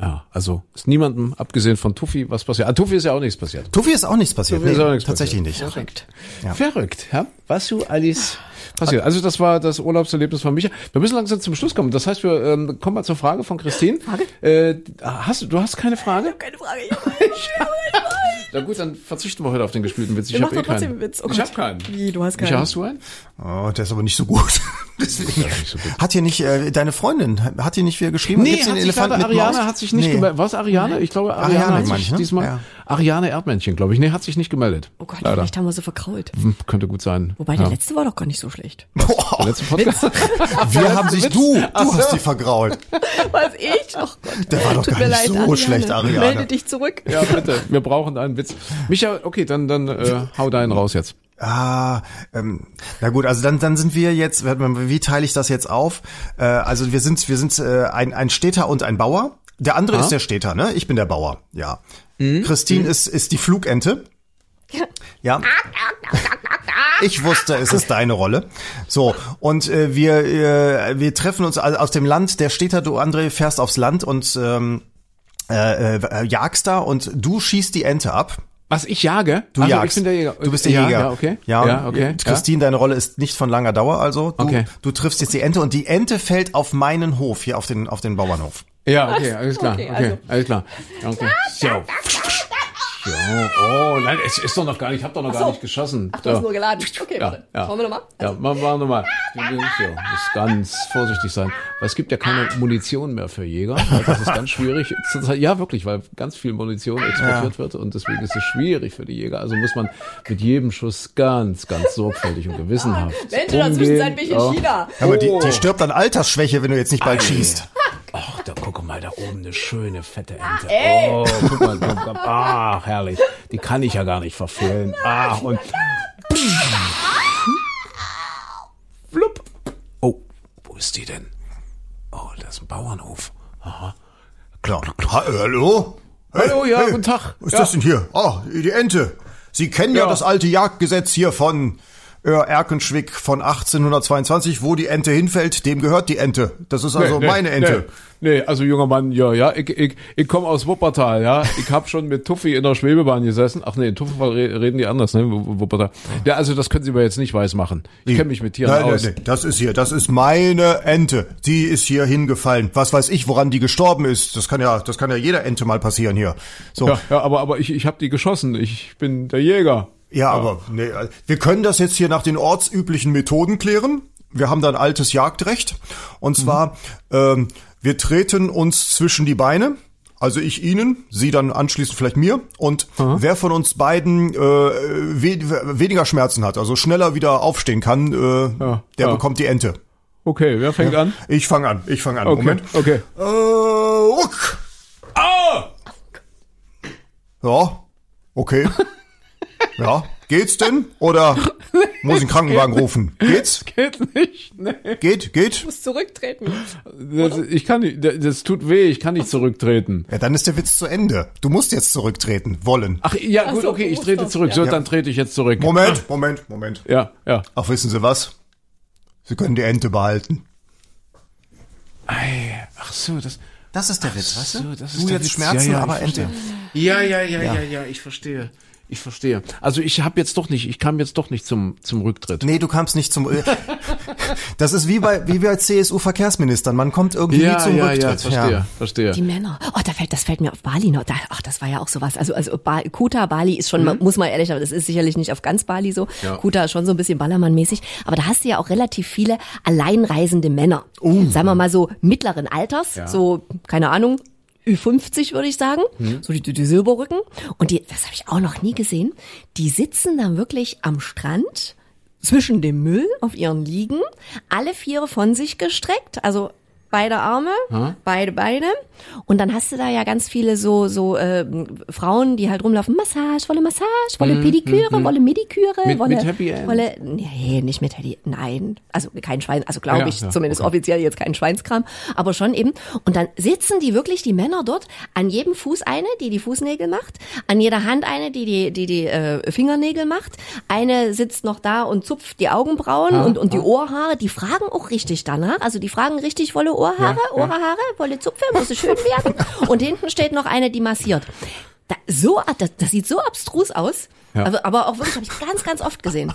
[SPEAKER 2] Ja, also ist niemandem, abgesehen von Tuffy, was passiert. Ah, Tuffy ist ja auch nichts passiert.
[SPEAKER 4] Tuffi ist auch nichts passiert.
[SPEAKER 2] Tuffi ist auch nichts
[SPEAKER 4] tatsächlich
[SPEAKER 2] passiert.
[SPEAKER 4] nicht.
[SPEAKER 3] Verrückt.
[SPEAKER 4] Ja.
[SPEAKER 2] Verrückt, ja? Was du alles passiert. Also das war das Urlaubserlebnis von Micha. Wir müssen langsam zum Schluss kommen. Das heißt, wir ähm, kommen mal zur Frage von Christine. Frage? Äh, hast du, du hast keine Frage?
[SPEAKER 3] Keine Frage.
[SPEAKER 2] Na gut, dann verzichten wir heute auf den gespielten Witz. Ich habe eh keinen.
[SPEAKER 3] einen Witz. Oh
[SPEAKER 2] ich habe keinen.
[SPEAKER 3] Wie, du hast
[SPEAKER 2] Micha,
[SPEAKER 3] keinen?
[SPEAKER 2] hast du einen?
[SPEAKER 4] Oh, der ist aber nicht so gut. *laughs* Deswegen.
[SPEAKER 2] nicht so gut.
[SPEAKER 4] Hat hier nicht äh, deine Freundin, hat hier nicht wieder geschrieben?
[SPEAKER 2] Nee, hat sich leider,
[SPEAKER 4] mit Maus?
[SPEAKER 2] Ariane hat sich nicht
[SPEAKER 4] Nee.
[SPEAKER 2] gemeldet. Was, Ariane? Ich glaube, Ariane,
[SPEAKER 4] Ariane,
[SPEAKER 2] hat sich
[SPEAKER 4] ich, ne?
[SPEAKER 2] diesmal,
[SPEAKER 4] Ja.
[SPEAKER 2] Ariane Erdmännchen, glaube ich. Nee, hat sich nicht gemeldet.
[SPEAKER 3] Oh Gott,
[SPEAKER 2] leider.
[SPEAKER 3] vielleicht haben wir sie verkrault.
[SPEAKER 2] Hm, Könnte gut sein.
[SPEAKER 3] Wobei
[SPEAKER 2] ja.
[SPEAKER 3] der letzte war doch gar nicht so schlecht.
[SPEAKER 4] Boah,
[SPEAKER 2] Der letzte Podcast. *laughs*
[SPEAKER 4] wir haben sich, du, du hast die vergrault.
[SPEAKER 3] Was ich? Oh Gott.
[SPEAKER 4] Der war doch
[SPEAKER 3] Tut
[SPEAKER 4] gar
[SPEAKER 3] mir
[SPEAKER 4] nicht
[SPEAKER 3] leid,
[SPEAKER 4] so
[SPEAKER 3] Ariane.
[SPEAKER 4] schlecht, Ariane.
[SPEAKER 3] Melde dich zurück.
[SPEAKER 2] ja, bitte. Wir brauchen einen Witz. Micha, okay, dann, dann äh, hau deinen raus jetzt.
[SPEAKER 4] Ah, ähm, na gut, also dann dann sind wir jetzt, wie teile ich das jetzt auf? Äh, also wir sind wir sind äh, ein ein Städter und ein Bauer. Der andere
[SPEAKER 2] Ah.
[SPEAKER 4] ist der Städter, ne? Ich bin der Bauer. Ja.
[SPEAKER 2] Mhm.
[SPEAKER 4] Christine ist ist die Flugente. *laughs* Ja. Ich wusste, es ist deine Rolle. So, und äh, wir, äh, wir treffen uns aus dem Land, der Städter, du André, fährst aufs Land und ähm, äh, äh, jagst da und du schießt die Ente ab.
[SPEAKER 2] Was, ich jage?
[SPEAKER 4] Du
[SPEAKER 2] also,
[SPEAKER 4] jagst.
[SPEAKER 2] Ich bin der Jäger.
[SPEAKER 4] Du bist der
[SPEAKER 2] ja,
[SPEAKER 4] Jäger.
[SPEAKER 2] Ja, okay.
[SPEAKER 4] Ja,
[SPEAKER 2] ja okay.
[SPEAKER 4] Christine, deine Rolle ist nicht von langer Dauer, also du,
[SPEAKER 2] Okay.
[SPEAKER 4] du triffst jetzt die Ente und die Ente fällt auf meinen Hof, hier auf den, auf den Bauernhof.
[SPEAKER 2] Ja, okay, alles klar. Okay,
[SPEAKER 3] Okay, also.
[SPEAKER 2] alles klar. Okay. *laughs* So. So, oh, nein, es ist doch noch gar nicht, ich hab doch noch gar
[SPEAKER 3] so.
[SPEAKER 2] nicht geschossen.
[SPEAKER 3] Ach, du hast nur geladen. Okay,
[SPEAKER 2] Ja,
[SPEAKER 3] warte.
[SPEAKER 2] ja.
[SPEAKER 3] Wollen wir nochmal?
[SPEAKER 2] Ja, machen wir nochmal. So, muss ganz vorsichtig sein. Weil es gibt ja keine Munition mehr für Jäger. Das ist ganz schwierig. Ja, wirklich, weil ganz viel Munition exportiert wird und deswegen ist es schwierig für die Jäger. Also muss man mit jedem Schuss ganz, ganz sorgfältig und gewissenhaft
[SPEAKER 3] Mensch, in der Zwischenzeit bin ich in
[SPEAKER 2] Ja.
[SPEAKER 3] China.
[SPEAKER 4] Ja, aber die,
[SPEAKER 2] Oh.
[SPEAKER 4] die stirbt an Altersschwäche, wenn du jetzt nicht bald schießt.
[SPEAKER 2] Ach, da guck mal, da oben eine schöne fette Ente.
[SPEAKER 3] ey.
[SPEAKER 2] Oh, guck mal, guck mal. Ach, herrlich. Die kann ich ja gar nicht verfehlen. Ach, und. Flupp. Oh, wo ist die denn? Oh, das ist ein Bauernhof. Aha.
[SPEAKER 4] Klar. Ha, äh, hallo?
[SPEAKER 2] Hallo, ja, guten Tag.
[SPEAKER 4] Was ist
[SPEAKER 2] Ja.
[SPEAKER 4] das denn hier? Oh, die Ente. Sie kennen ja,
[SPEAKER 2] Ja.
[SPEAKER 4] das alte Jagdgesetz hier von Erkenschwick von 1822, wo die Ente hinfällt, dem gehört die Ente. Das ist also
[SPEAKER 2] Nee, nee,
[SPEAKER 4] meine Ente.
[SPEAKER 2] Nee, nee, also junger Mann, ja, ja, ich, ich, ich komme aus Wuppertal, ja. Ich hab schon mit Tuffi in der Schwebebahn gesessen. Ach nee, in Tuffi re- reden die anders, ne? Wu- Wuppertal. Ja, also das können Sie mir jetzt nicht weiß machen. Ich kenne mich mit Tieren
[SPEAKER 4] Nein,
[SPEAKER 2] aus.
[SPEAKER 4] nein, nein, das ist hier, das ist meine Ente. Die ist hier hingefallen. Was weiß ich, woran die gestorben ist. Das kann ja, das kann ja jeder Ente mal passieren hier. So,
[SPEAKER 2] Ja, ja, aber, aber ich, ich habe die geschossen. Ich bin der Jäger.
[SPEAKER 4] Ja, aber nee, wir können das jetzt hier nach den ortsüblichen Methoden klären. Wir haben da ein altes Jagdrecht. Und zwar, ähm, wir treten uns zwischen die Beine. Also ich Ihnen, Sie dann anschließend vielleicht mir. Und wer von uns beiden äh, we weniger Schmerzen hat, also schneller wieder aufstehen kann, äh,
[SPEAKER 2] Ja,
[SPEAKER 4] der
[SPEAKER 2] ja.
[SPEAKER 4] bekommt die Ente.
[SPEAKER 2] Okay, wer fängt an?
[SPEAKER 4] Ich fange an, ich fange an.
[SPEAKER 2] Okay,
[SPEAKER 4] Moment.
[SPEAKER 2] okay.
[SPEAKER 4] Äh, ruck.
[SPEAKER 2] Ah!
[SPEAKER 4] Ja, okay. *laughs* ja, geht's denn? Oder *laughs* muss ich einen Krankenwagen rufen? Geht's? *laughs*
[SPEAKER 2] Geht nicht. Nee.
[SPEAKER 4] Geht, geht?
[SPEAKER 3] muss zurücktreten.
[SPEAKER 2] Das, ich kann nicht, das, tut weh, ich kann nicht zurücktreten.
[SPEAKER 4] Ja, dann ist der Witz zu Ende. Du musst jetzt zurücktreten wollen.
[SPEAKER 2] Ach ja,
[SPEAKER 3] Ach
[SPEAKER 2] gut,
[SPEAKER 3] so,
[SPEAKER 2] okay,
[SPEAKER 3] du
[SPEAKER 2] ich trete
[SPEAKER 3] das,
[SPEAKER 2] zurück.
[SPEAKER 3] ja.
[SPEAKER 2] So,
[SPEAKER 4] Ja.
[SPEAKER 2] dann trete ich jetzt zurück.
[SPEAKER 4] Moment, Moment, Moment.
[SPEAKER 2] Ja, ja.
[SPEAKER 4] Ach, wissen Sie was? Sie können die Ente behalten.
[SPEAKER 2] Ei, ach so, das.
[SPEAKER 4] Das ist der Witz, weißt
[SPEAKER 2] So, das ist
[SPEAKER 4] du
[SPEAKER 2] der
[SPEAKER 4] jetzt
[SPEAKER 2] Witz.
[SPEAKER 4] Schmerzen,
[SPEAKER 2] Ja, ja,
[SPEAKER 4] aber
[SPEAKER 2] ich
[SPEAKER 4] Ente.
[SPEAKER 2] Ja, ja, ja, ja, ja, ich verstehe. Ich verstehe. Also ich habe jetzt doch nicht, ich kam jetzt doch nicht zum zum Rücktritt.
[SPEAKER 4] Nee, du kamst nicht zum. *laughs* Das ist wie bei wie bei CSU-Verkehrsministern. Man kommt irgendwie
[SPEAKER 2] ja,
[SPEAKER 4] nie zum
[SPEAKER 2] ja,
[SPEAKER 4] Rücktritt.
[SPEAKER 2] ja, verstehe, verstehe.
[SPEAKER 3] Die Männer. Oh, da fällt, das fällt mir auf Bali noch. Da, ach, das war ja auch sowas. Also, also ba Kuta, Bali ist schon, muss man ehrlich, aber das ist sicherlich nicht auf ganz Bali so.
[SPEAKER 2] Mhm. Ja.
[SPEAKER 3] Kuta ist schon so ein bisschen Ballermann-mäßig. Aber da hast du ja auch relativ viele alleinreisende Männer. Sagen wir mal so mittleren Alters,
[SPEAKER 2] Ja.
[SPEAKER 3] so, keine Ahnung, Ü50 würde ich sagen,
[SPEAKER 2] Mhm.
[SPEAKER 3] so die, die Silberrücken. Und die, das habe ich auch noch nie gesehen, die sitzen dann wirklich am Strand zwischen dem Müll auf ihren Liegen, alle Viere von sich gestreckt, also beide Arme, beide Beine. Und dann hast du da ja ganz viele so so äh, Frauen, die halt rumlaufen, Massage, wolle Massage, wolle Pediküre, wolle Mediküre,
[SPEAKER 2] Mit-
[SPEAKER 3] wolle,
[SPEAKER 2] mit Happy End?
[SPEAKER 3] wolle, nee, nicht mit Happy, nein, also kein Schwein, also glaube
[SPEAKER 2] Ja,
[SPEAKER 3] ich
[SPEAKER 2] ja,
[SPEAKER 3] zumindest
[SPEAKER 2] okay.
[SPEAKER 3] offiziell jetzt kein Schweinskram, aber schon eben. Und dann sitzen die wirklich, die Männer dort, an jedem Fuß eine, die die Fußnägel macht, an jeder Hand eine, die die, die, die äh, Fingernägel macht. Eine sitzt noch da und zupft die Augenbrauen und, und die Ohrhaare. Die fragen auch richtig danach. Also die fragen richtig, wolle Ohrhaare, Ohrhaare, wolle Zupfe, muss es schön werden. Und hinten steht noch eine, die massiert. Da, so, das, das sieht so abstrus aus.
[SPEAKER 2] Ja.
[SPEAKER 3] Aber, aber auch wirklich, habe ich ganz, ganz oft gesehen.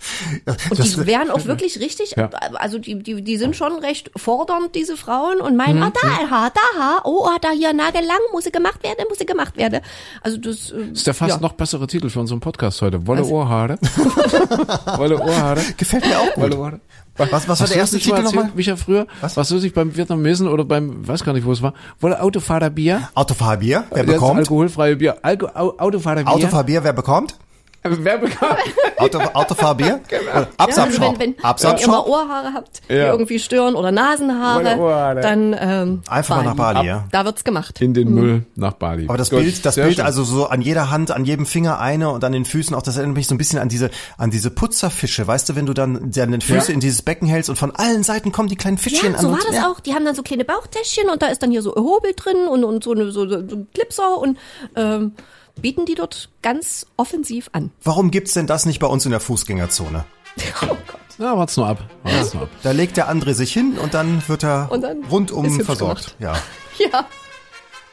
[SPEAKER 3] *laughs* Und
[SPEAKER 4] Das-
[SPEAKER 3] die wären auch wirklich richtig,
[SPEAKER 2] Ja.
[SPEAKER 3] also die, die, die sind schon recht fordernd, diese Frauen, und meinen,
[SPEAKER 2] Mhm.
[SPEAKER 3] ah, da Haar, da Haar, oh, oh, da hier nagellang, muss sie gemacht werden, muss sie gemacht werden. Also das, äh,
[SPEAKER 2] Das ist der fast
[SPEAKER 3] ja.
[SPEAKER 2] noch bessere Titel für unseren Podcast heute. Wolle Ohrhaare. *laughs* Wolle Ohrhaare.
[SPEAKER 4] Gefällt mir auch gut.
[SPEAKER 2] Wolle Ohrhaare.
[SPEAKER 4] Was, was war der
[SPEAKER 2] du das
[SPEAKER 4] erste Titel nochmal?
[SPEAKER 2] Micha, früher?
[SPEAKER 4] Was?
[SPEAKER 2] Was weiß ich, beim Vietnamesen oder beim, weiß gar nicht, wo es war, wolle Autofahrerbier?
[SPEAKER 4] Autofahrbier, wer bekommt?
[SPEAKER 2] alkoholfreie Bier. Alko Au Autofahrerbier.
[SPEAKER 4] Autofahrbier, wer bekommt?
[SPEAKER 2] Wer bekommt? *laughs*
[SPEAKER 4] Auto, Autofahrbier?
[SPEAKER 3] Ja,
[SPEAKER 4] Absatzshop.
[SPEAKER 3] also wenn, wenn, wenn ihr mal. Ohrhaare habt, die
[SPEAKER 2] Ja.
[SPEAKER 3] irgendwie stören oder Nasenhaare, dann ähm,
[SPEAKER 4] Einfach mal nach Bali, ja.
[SPEAKER 3] Da wird's gemacht.
[SPEAKER 2] In den Müll nach Bali.
[SPEAKER 4] Aber das
[SPEAKER 2] Gut,
[SPEAKER 4] Bild, das Bild
[SPEAKER 2] schön.
[SPEAKER 4] also so an jeder Hand, an jedem Finger eine und an den Füßen auch, das erinnert mich so ein bisschen an diese, an diese Putzerfische. Weißt du, wenn du dann deine Füße
[SPEAKER 2] Ja.
[SPEAKER 4] in dieses Becken hältst und von allen Seiten kommen die kleinen Fischchen
[SPEAKER 3] Ja,
[SPEAKER 4] an.
[SPEAKER 3] so war das
[SPEAKER 4] ja.
[SPEAKER 3] auch. Die haben dann so kleine Bauchtäschchen und da ist dann hier so ein Hobel drin und, und so, eine, so, so ein Clipser und ähm, bieten die dort ganz offensiv an.
[SPEAKER 4] Warum gibt's denn das nicht bei uns in der Fußgängerzone? *laughs*
[SPEAKER 3] Oh Gott.
[SPEAKER 2] Na, wart's nur ab. Wart's nur ab.
[SPEAKER 4] Da legt der andere sich hin und dann wird er
[SPEAKER 3] Und dann ist
[SPEAKER 4] rundum versorgt. Ja. *laughs*
[SPEAKER 3] Ja.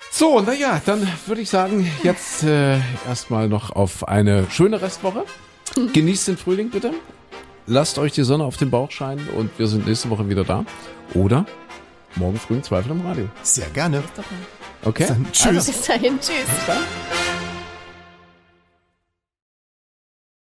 [SPEAKER 2] So, naja, dann würde ich sagen, jetzt äh, erstmal noch auf eine schöne Restwoche. *laughs* Genießt den Frühling bitte. Lasst euch die Sonne auf den Bauch scheinen und wir sind nächste Woche wieder da. Oder morgen früh im Zweifel im Radio.
[SPEAKER 4] Sehr gerne.
[SPEAKER 2] Okay?
[SPEAKER 4] Tschüss.
[SPEAKER 3] Bis dahin. Tschüss.
[SPEAKER 2] Bis dann.